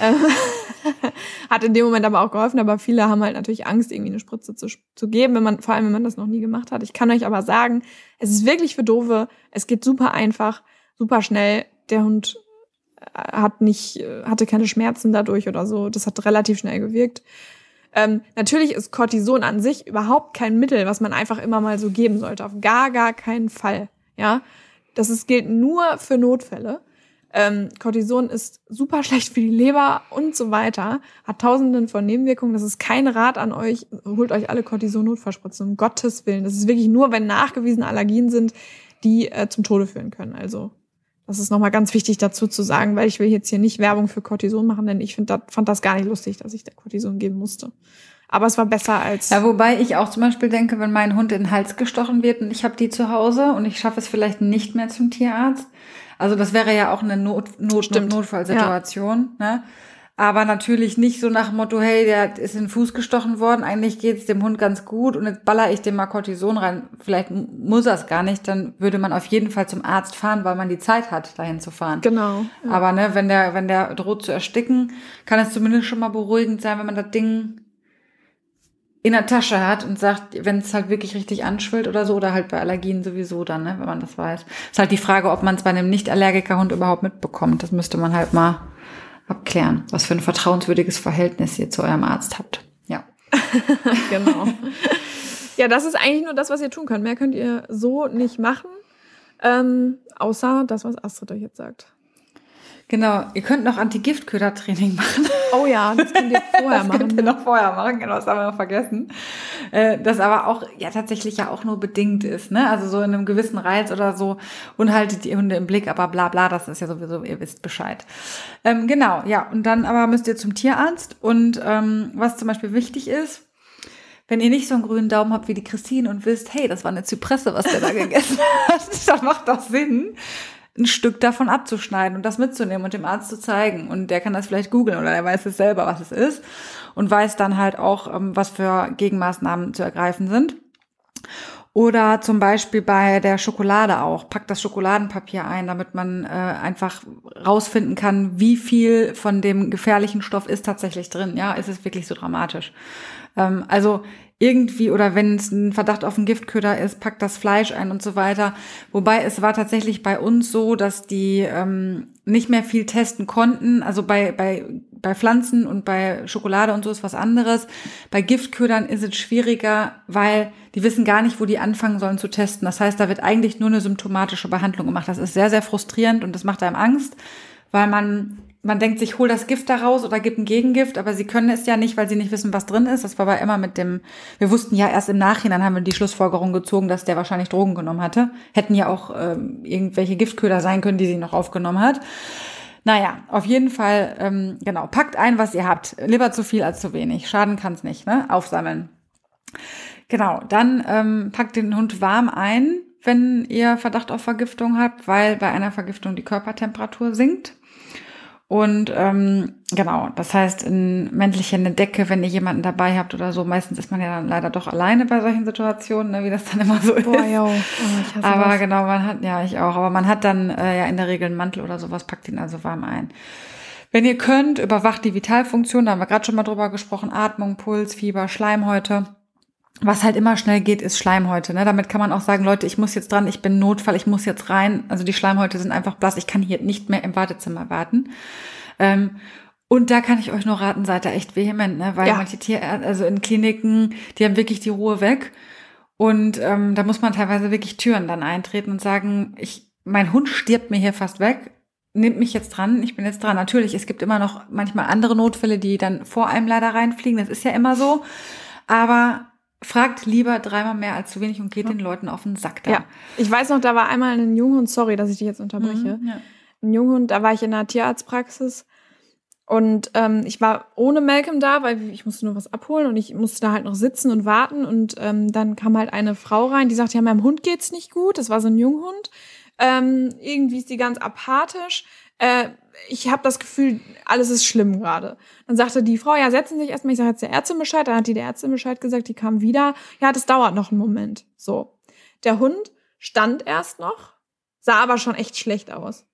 Ähm, *laughs* hat in dem Moment aber auch geholfen, aber viele haben halt natürlich Angst, irgendwie eine Spritze zu, zu geben, wenn man, vor allem wenn man das noch nie gemacht hat. Ich kann euch aber sagen, es ist wirklich für Dove, es geht super einfach, super schnell. Der Hund hat nicht, hatte keine Schmerzen dadurch oder so. Das hat relativ schnell gewirkt. Ähm, natürlich ist Cortison an sich überhaupt kein Mittel, was man einfach immer mal so geben sollte. Auf gar, gar keinen Fall. Ja, das ist, gilt nur für Notfälle. Ähm, Cortison ist super schlecht für die Leber und so weiter, hat tausenden von Nebenwirkungen. Das ist kein Rat an euch. Holt euch alle Cortison-Notfallspritzen, um Gottes Willen. Das ist wirklich nur, wenn nachgewiesene Allergien sind, die äh, zum Tode führen können. Also das ist nochmal ganz wichtig dazu zu sagen, weil ich will jetzt hier nicht Werbung für Cortison machen, denn ich find, das, fand das gar nicht lustig, dass ich der Cortison geben musste. Aber es war besser als. Ja, wobei ich auch zum Beispiel denke, wenn mein Hund in den Hals gestochen wird und ich habe die zu Hause und ich schaffe es vielleicht nicht mehr zum Tierarzt, also das wäre ja auch eine Not, Not, Not Notfallsituation. Ja. Ne? Aber natürlich nicht so nach dem Motto, hey, der ist in den Fuß gestochen worden, eigentlich geht's dem Hund ganz gut und jetzt baller ich dem mal Cortison rein. Vielleicht muss er es gar nicht, dann würde man auf jeden Fall zum Arzt fahren, weil man die Zeit hat, dahin zu fahren. Genau. Ja. Aber ne, wenn der, wenn der droht zu ersticken, kann es zumindest schon mal beruhigend sein, wenn man das Ding in der Tasche hat und sagt, wenn es halt wirklich richtig anschwillt oder so, oder halt bei Allergien sowieso dann, ne, wenn man das weiß. Ist halt die Frage, ob man es bei einem Nicht-Allergiker-Hund überhaupt mitbekommt. Das müsste man halt mal abklären, was für ein vertrauenswürdiges Verhältnis ihr zu eurem Arzt habt. Ja. *laughs* genau. Ja, das ist eigentlich nur das, was ihr tun könnt. Mehr könnt ihr so nicht machen, ähm, außer das, was Astrid euch jetzt sagt. Genau, ihr könnt noch Anti-Giftköder-Training machen. Oh ja, das könnt ihr *laughs* vorher das machen. Das könnt ihr noch vorher machen, genau, das haben wir noch vergessen. Äh, das aber auch, ja, tatsächlich ja auch nur bedingt ist, ne? Also so in einem gewissen Reiz oder so und haltet die Hunde im Blick, aber bla bla, das ist ja sowieso, ihr wisst Bescheid. Ähm, genau, ja, und dann aber müsst ihr zum Tierarzt und ähm, was zum Beispiel wichtig ist, wenn ihr nicht so einen grünen Daumen habt wie die Christine und wisst, hey, das war eine Zypresse, was der da *laughs* gegessen hat, dann macht das Sinn, ein Stück davon abzuschneiden und das mitzunehmen und dem Arzt zu zeigen. Und der kann das vielleicht googeln oder er weiß es selber, was es ist und weiß dann halt auch, ähm, was für Gegenmaßnahmen zu ergreifen sind. Oder zum Beispiel bei der Schokolade auch. Packt das Schokoladenpapier ein, damit man äh, einfach rausfinden kann, wie viel von dem gefährlichen Stoff ist tatsächlich drin. Ja, ist es wirklich so dramatisch. Ähm, also irgendwie oder wenn es ein Verdacht auf einen Giftköder ist, packt das Fleisch ein und so weiter. Wobei es war tatsächlich bei uns so, dass die ähm, nicht mehr viel testen konnten. Also bei, bei, bei Pflanzen und bei Schokolade und so ist was anderes. Bei Giftködern ist es schwieriger, weil die wissen gar nicht, wo die anfangen sollen zu testen. Das heißt, da wird eigentlich nur eine symptomatische Behandlung gemacht. Das ist sehr, sehr frustrierend und das macht einem Angst, weil man man denkt sich, hol das Gift da raus oder gib ein Gegengift, aber sie können es ja nicht, weil sie nicht wissen, was drin ist. Das war bei Emma mit dem, wir wussten ja erst im Nachhinein, haben wir die Schlussfolgerung gezogen, dass der wahrscheinlich Drogen genommen hatte. Hätten ja auch ähm, irgendwelche Giftköder sein können, die sie noch aufgenommen hat. Naja, auf jeden Fall, ähm, genau, packt ein, was ihr habt. Lieber zu viel als zu wenig. Schaden kann es nicht, ne? Aufsammeln. Genau, dann ähm, packt den Hund warm ein, wenn ihr Verdacht auf Vergiftung habt, weil bei einer Vergiftung die Körpertemperatur sinkt. Und ähm, genau, das heißt, in männliche eine Decke, wenn ihr jemanden dabei habt oder so, meistens ist man ja dann leider doch alleine bei solchen Situationen, ne, wie das dann immer so Boah, ist. Jo. Oh, aber das. genau, man hat, ja, ich auch, aber man hat dann äh, ja in der Regel einen Mantel oder sowas, packt ihn also warm ein. Wenn ihr könnt, überwacht die Vitalfunktion, da haben wir gerade schon mal drüber gesprochen, Atmung, Puls, Fieber, Schleimhäute. Was halt immer schnell geht, ist Schleimhäute. Ne? Damit kann man auch sagen, Leute, ich muss jetzt dran, ich bin Notfall, ich muss jetzt rein. Also die Schleimhäute sind einfach blass, ich kann hier nicht mehr im Wartezimmer warten. Ähm, und da kann ich euch nur raten, seid da echt vehement, ne? weil ja. manche Tierärzte, also in Kliniken, die haben wirklich die Ruhe weg. Und ähm, da muss man teilweise wirklich Türen dann eintreten und sagen, ich, mein Hund stirbt mir hier fast weg, nimmt mich jetzt dran, ich bin jetzt dran. Natürlich, es gibt immer noch manchmal andere Notfälle, die dann vor einem leider reinfliegen, das ist ja immer so. Aber fragt lieber dreimal mehr als zu wenig und geht den Leuten auf den Sack da. Ja, ich weiß noch, da war einmal ein Junghund, sorry, dass ich dich jetzt unterbreche. Mhm, ja. Ein Junghund, da war ich in einer Tierarztpraxis und ähm, ich war ohne Malcolm da, weil ich musste nur was abholen und ich musste da halt noch sitzen und warten und ähm, dann kam halt eine Frau rein, die sagte, ja, meinem Hund geht's nicht gut. Das war so ein Junghund. Ähm, irgendwie ist die ganz apathisch. Äh, ich habe das Gefühl, alles ist schlimm gerade. Dann sagte die Frau, ja, setzen Sie sich erstmal, ich sage jetzt der Ärztin Bescheid. Dann hat die der Ärztin Bescheid gesagt, die kam wieder. Ja, das dauert noch einen Moment. So. Der Hund stand erst noch, sah aber schon echt schlecht aus.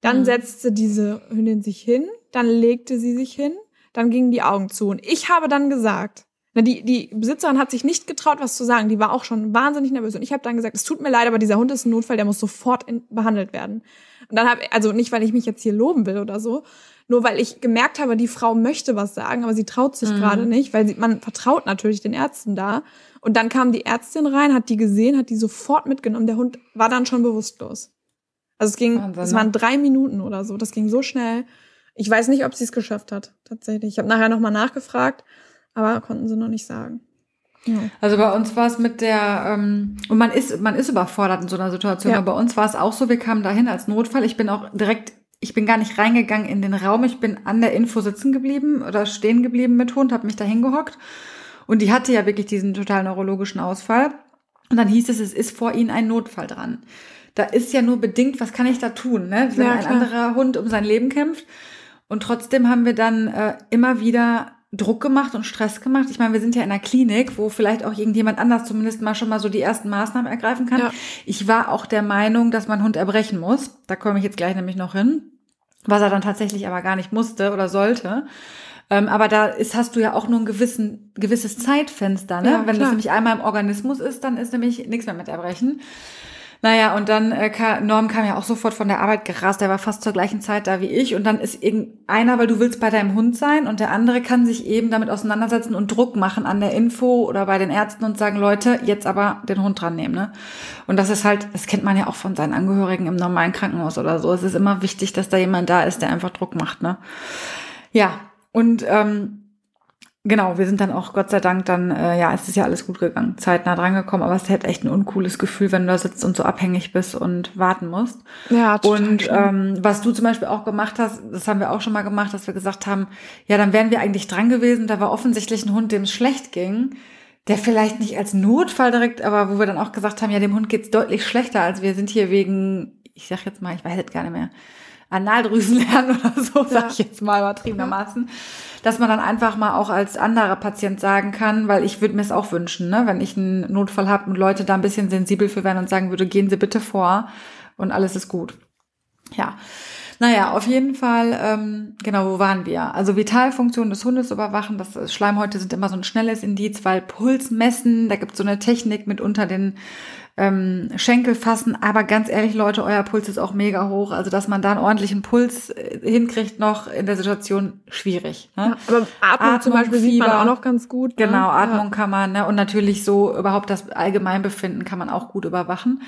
Dann mhm. setzte diese Hündin sich hin, dann legte sie sich hin, dann gingen die Augen zu. Und ich habe dann gesagt, die, die Besitzerin hat sich nicht getraut, was zu sagen. Die war auch schon wahnsinnig nervös. Und ich habe dann gesagt, es tut mir leid, aber dieser Hund ist ein Notfall, der muss sofort in, behandelt werden. Und dann habe also nicht, weil ich mich jetzt hier loben will oder so, nur weil ich gemerkt habe, die Frau möchte was sagen, aber sie traut sich mhm. gerade nicht, weil sie, man vertraut natürlich den Ärzten da. Und dann kam die Ärztin rein, hat die gesehen, hat die sofort mitgenommen. Der Hund war dann schon bewusstlos. Also es ging, es waren ne? drei Minuten oder so. Das ging so schnell. Ich weiß nicht, ob sie es geschafft hat, tatsächlich. Ich habe nachher nochmal nachgefragt, aber konnten sie noch nicht sagen. Ja. Also bei uns war es mit der, ähm, und man ist, man ist überfordert in so einer Situation, ja. aber bei uns war es auch so, wir kamen dahin als Notfall. Ich bin auch direkt, ich bin gar nicht reingegangen in den Raum, ich bin an der Info sitzen geblieben oder stehen geblieben mit Hund, habe mich da hingehockt. Und die hatte ja wirklich diesen total neurologischen Ausfall. Und dann hieß es, es ist vor ihnen ein Notfall dran. Da ist ja nur bedingt, was kann ich da tun, ne? wenn ja, ein anderer Hund um sein Leben kämpft. Und trotzdem haben wir dann äh, immer wieder Druck gemacht und Stress gemacht. Ich meine, wir sind ja in einer Klinik, wo vielleicht auch irgendjemand anders zumindest mal schon mal so die ersten Maßnahmen ergreifen kann. Ja. Ich war auch der Meinung, dass man Hund erbrechen muss. Da komme ich jetzt gleich nämlich noch hin. Was er dann tatsächlich aber gar nicht musste oder sollte. Ähm, aber da ist, hast du ja auch nur ein gewissen, gewisses Zeitfenster, ne? Ja, Wenn klar. das nämlich einmal im Organismus ist, dann ist nämlich nichts mehr mit Erbrechen. Naja, und dann äh, Norm kam ja auch sofort von der Arbeit gerast. Der war fast zur gleichen Zeit da wie ich. Und dann ist irgendeiner, weil du willst bei deinem Hund sein und der andere kann sich eben damit auseinandersetzen und Druck machen an der Info oder bei den Ärzten und sagen, Leute, jetzt aber den Hund dran nehmen. Ne? Und das ist halt, das kennt man ja auch von seinen Angehörigen im normalen Krankenhaus oder so. Es ist immer wichtig, dass da jemand da ist, der einfach Druck macht. Ne? Ja, und ähm, Genau, wir sind dann auch Gott sei Dank dann, äh, ja, es ist ja alles gut gegangen, zeitnah drangekommen, aber es hätte echt ein uncooles Gefühl, wenn du da sitzt und so abhängig bist und warten musst. Ja, total Und ähm, was du zum Beispiel auch gemacht hast, das haben wir auch schon mal gemacht, dass wir gesagt haben, ja, dann wären wir eigentlich dran gewesen, da war offensichtlich ein Hund, dem es schlecht ging, der vielleicht nicht als Notfall direkt, aber wo wir dann auch gesagt haben, ja, dem Hund geht's deutlich schlechter, als wir sind hier wegen, ich sag jetzt mal, ich weiß jetzt gar nicht mehr, Analdrüsen *laughs* lernen oder so, ja. sag ich jetzt mal übertriebenermaßen. Dass man dann einfach mal auch als anderer Patient sagen kann, weil ich würde mir es auch wünschen, ne, wenn ich einen Notfall habe und Leute da ein bisschen sensibel für werden und sagen würde, gehen Sie bitte vor und alles ist gut. Ja. Naja, auf jeden Fall, ähm, genau, wo waren wir? Also Vitalfunktion des Hundes überwachen, das Schleimhäute sind immer so ein schnelles Indiz, weil Puls messen, da gibt es so eine Technik mit unter den ähm, Schenkel fassen. Aber ganz ehrlich, Leute, euer Puls ist auch mega hoch. Also, dass man da einen ordentlichen Puls äh, hinkriegt, noch in der Situation schwierig. Ne? Ja, aber Atmung, Atmung, zum Beispiel Fieber, sieht man auch noch ganz gut. Ne? Genau, Atmung ja. kann man, ne? Und natürlich so überhaupt das Allgemeinbefinden kann man auch gut überwachen.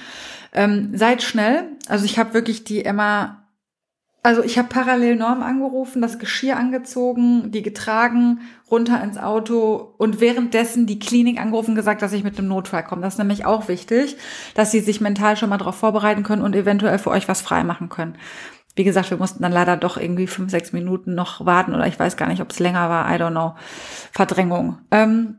Ähm, seid schnell. Also ich habe wirklich die Emma also ich habe parallel Norm angerufen, das Geschirr angezogen, die getragen, runter ins Auto und währenddessen die Klinik angerufen gesagt, dass ich mit einem Notfall komme. Das ist nämlich auch wichtig, dass sie sich mental schon mal darauf vorbereiten können und eventuell für euch was freimachen können. Wie gesagt, wir mussten dann leider doch irgendwie fünf, sechs Minuten noch warten oder ich weiß gar nicht, ob es länger war, I don't know. Verdrängung. Ähm,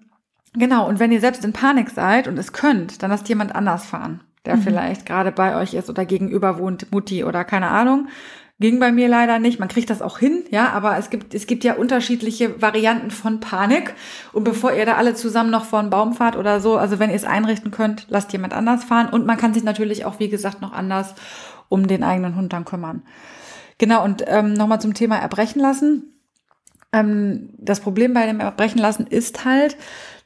genau, und wenn ihr selbst in Panik seid und es könnt, dann lasst jemand anders fahren. der mhm. vielleicht gerade bei euch ist oder gegenüber wohnt, Mutti oder keine Ahnung. Ging bei mir leider nicht. Man kriegt das auch hin, ja, aber es gibt, es gibt ja unterschiedliche Varianten von Panik. Und bevor ihr da alle zusammen noch vor einen Baum fahrt oder so, also wenn ihr es einrichten könnt, lasst jemand anders fahren. Und man kann sich natürlich auch, wie gesagt, noch anders um den eigenen Hund dann kümmern. Genau, und ähm, nochmal zum Thema Erbrechen lassen. Ähm, das Problem bei dem Erbrechen lassen ist halt,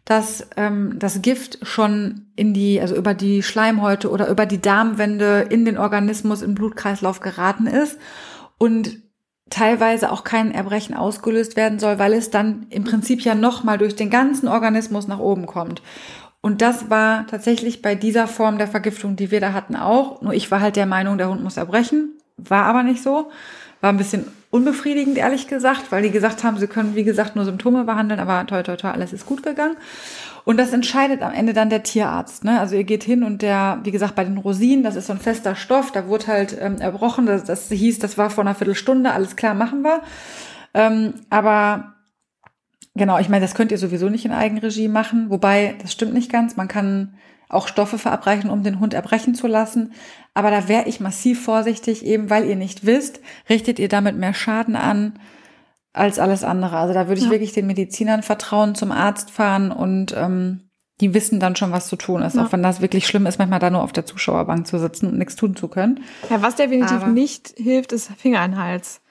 dass ähm, das Gift schon in die, also über die Schleimhäute oder über die Darmwände in den Organismus, im Blutkreislauf geraten ist und teilweise auch kein Erbrechen ausgelöst werden soll, weil es dann im Prinzip ja nochmal durch den ganzen Organismus nach oben kommt. Und das war tatsächlich bei dieser Form der Vergiftung, die wir da hatten, auch. Nur ich war halt der Meinung, der Hund muss erbrechen. War aber nicht so. War ein bisschen unbefriedigend, ehrlich gesagt, weil die gesagt haben, sie können, wie gesagt, nur Symptome behandeln, aber toi, toi, toi, alles ist gut gegangen. Und das entscheidet am Ende dann der Tierarzt. Ne? Also ihr geht hin und der, wie gesagt, bei den Rosinen, das ist so ein fester Stoff, da wurde halt ähm, erbrochen, das, das hieß, das war vor einer Viertelstunde, alles klar, machen wir. Ähm, aber genau, ich meine, das könnt ihr sowieso nicht in Eigenregie machen, wobei, das stimmt nicht ganz, man kann auch Stoffe verabreichen, um den Hund erbrechen zu lassen. Aber da wäre ich massiv vorsichtig, eben weil ihr nicht wisst, richtet ihr damit mehr Schaden an als alles andere. Also da würde ich ja. wirklich den Medizinern vertrauen, zum Arzt fahren und ähm, die wissen dann schon, was zu tun ist. Ja. Auch wenn das wirklich schlimm ist, manchmal da nur auf der Zuschauerbank zu sitzen und nichts tun zu können. Ja, was definitiv Aber nicht hilft, ist Finger in den Hals.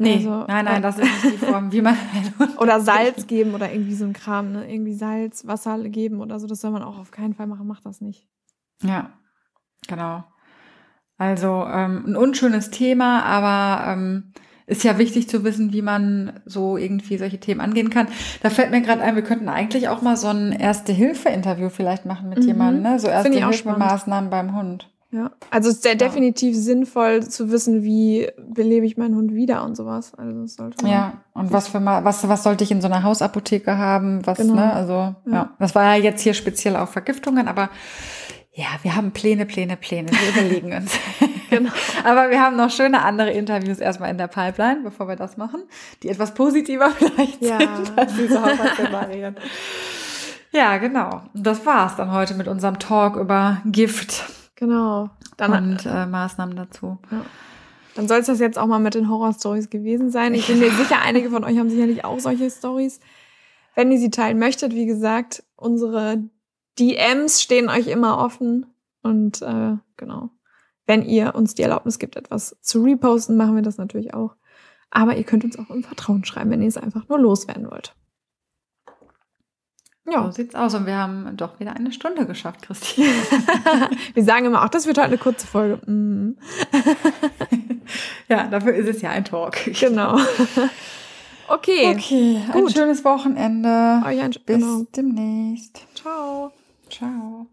Nee, also, nein, nein, das ist nicht die Form, wie man. *laughs* oder Salz geben oder irgendwie so ein Kram, ne? Irgendwie Salz, Wasser geben oder so. Das soll man auch auf keinen Fall machen. Macht das nicht. Ja, genau. Also ähm, ein unschönes Thema, aber ähm, ist ja wichtig zu wissen, wie man so irgendwie solche Themen angehen kann. Da fällt mir gerade ein, wir könnten eigentlich auch mal so ein Erste-Hilfe-Interview vielleicht machen mit mhm. jemandem, ne? So Erste-Hilfe-Maßnahmen beim Hund. Ja, also es ist ja. definitiv sinnvoll zu wissen, wie belebe ich meinen Hund wieder und sowas. Also das sollte man ja, und was für mal, was, was sollte ich in so einer Hausapotheke haben? Was, genau. ne? Also, ja. ja. Das war ja jetzt hier speziell auf Vergiftungen, aber ja, wir haben Pläne, Pläne, Pläne. Wir überlegen uns. *laughs* genau. Aber wir haben noch schöne andere Interviews erstmal in der Pipeline, bevor wir das machen, die etwas positiver *laughs* vielleicht ja. sind als diese Horrorszenarien. *laughs* ja, genau. Und das war's dann heute mit unserem Talk über Gift. Genau. Dann, und äh, Maßnahmen dazu. Ja. Dann soll es das jetzt auch mal mit den Horror-Stories gewesen sein. Ich bin mir sicher, einige von euch haben sicherlich auch solche Stories. Wenn ihr sie teilen möchtet, wie gesagt, unsere DMs stehen euch immer offen. Und äh, genau. Wenn ihr uns die Erlaubnis gibt, etwas zu reposten, machen wir das natürlich auch. Aber ihr könnt uns auch im Vertrauen schreiben, wenn ihr es einfach nur loswerden wollt. Ja. So sieht's aus. Und wir haben doch wieder eine Stunde geschafft, Christine. *laughs* wir sagen immer, auch das wird heute eine kurze Folge. Mm. *laughs* ja, dafür ist es ja ein Talk. Genau. *laughs* Okay. Okay, gut. ein schönes Wochenende. Euch ein, Bis genau. demnächst. Ciao. Ciao.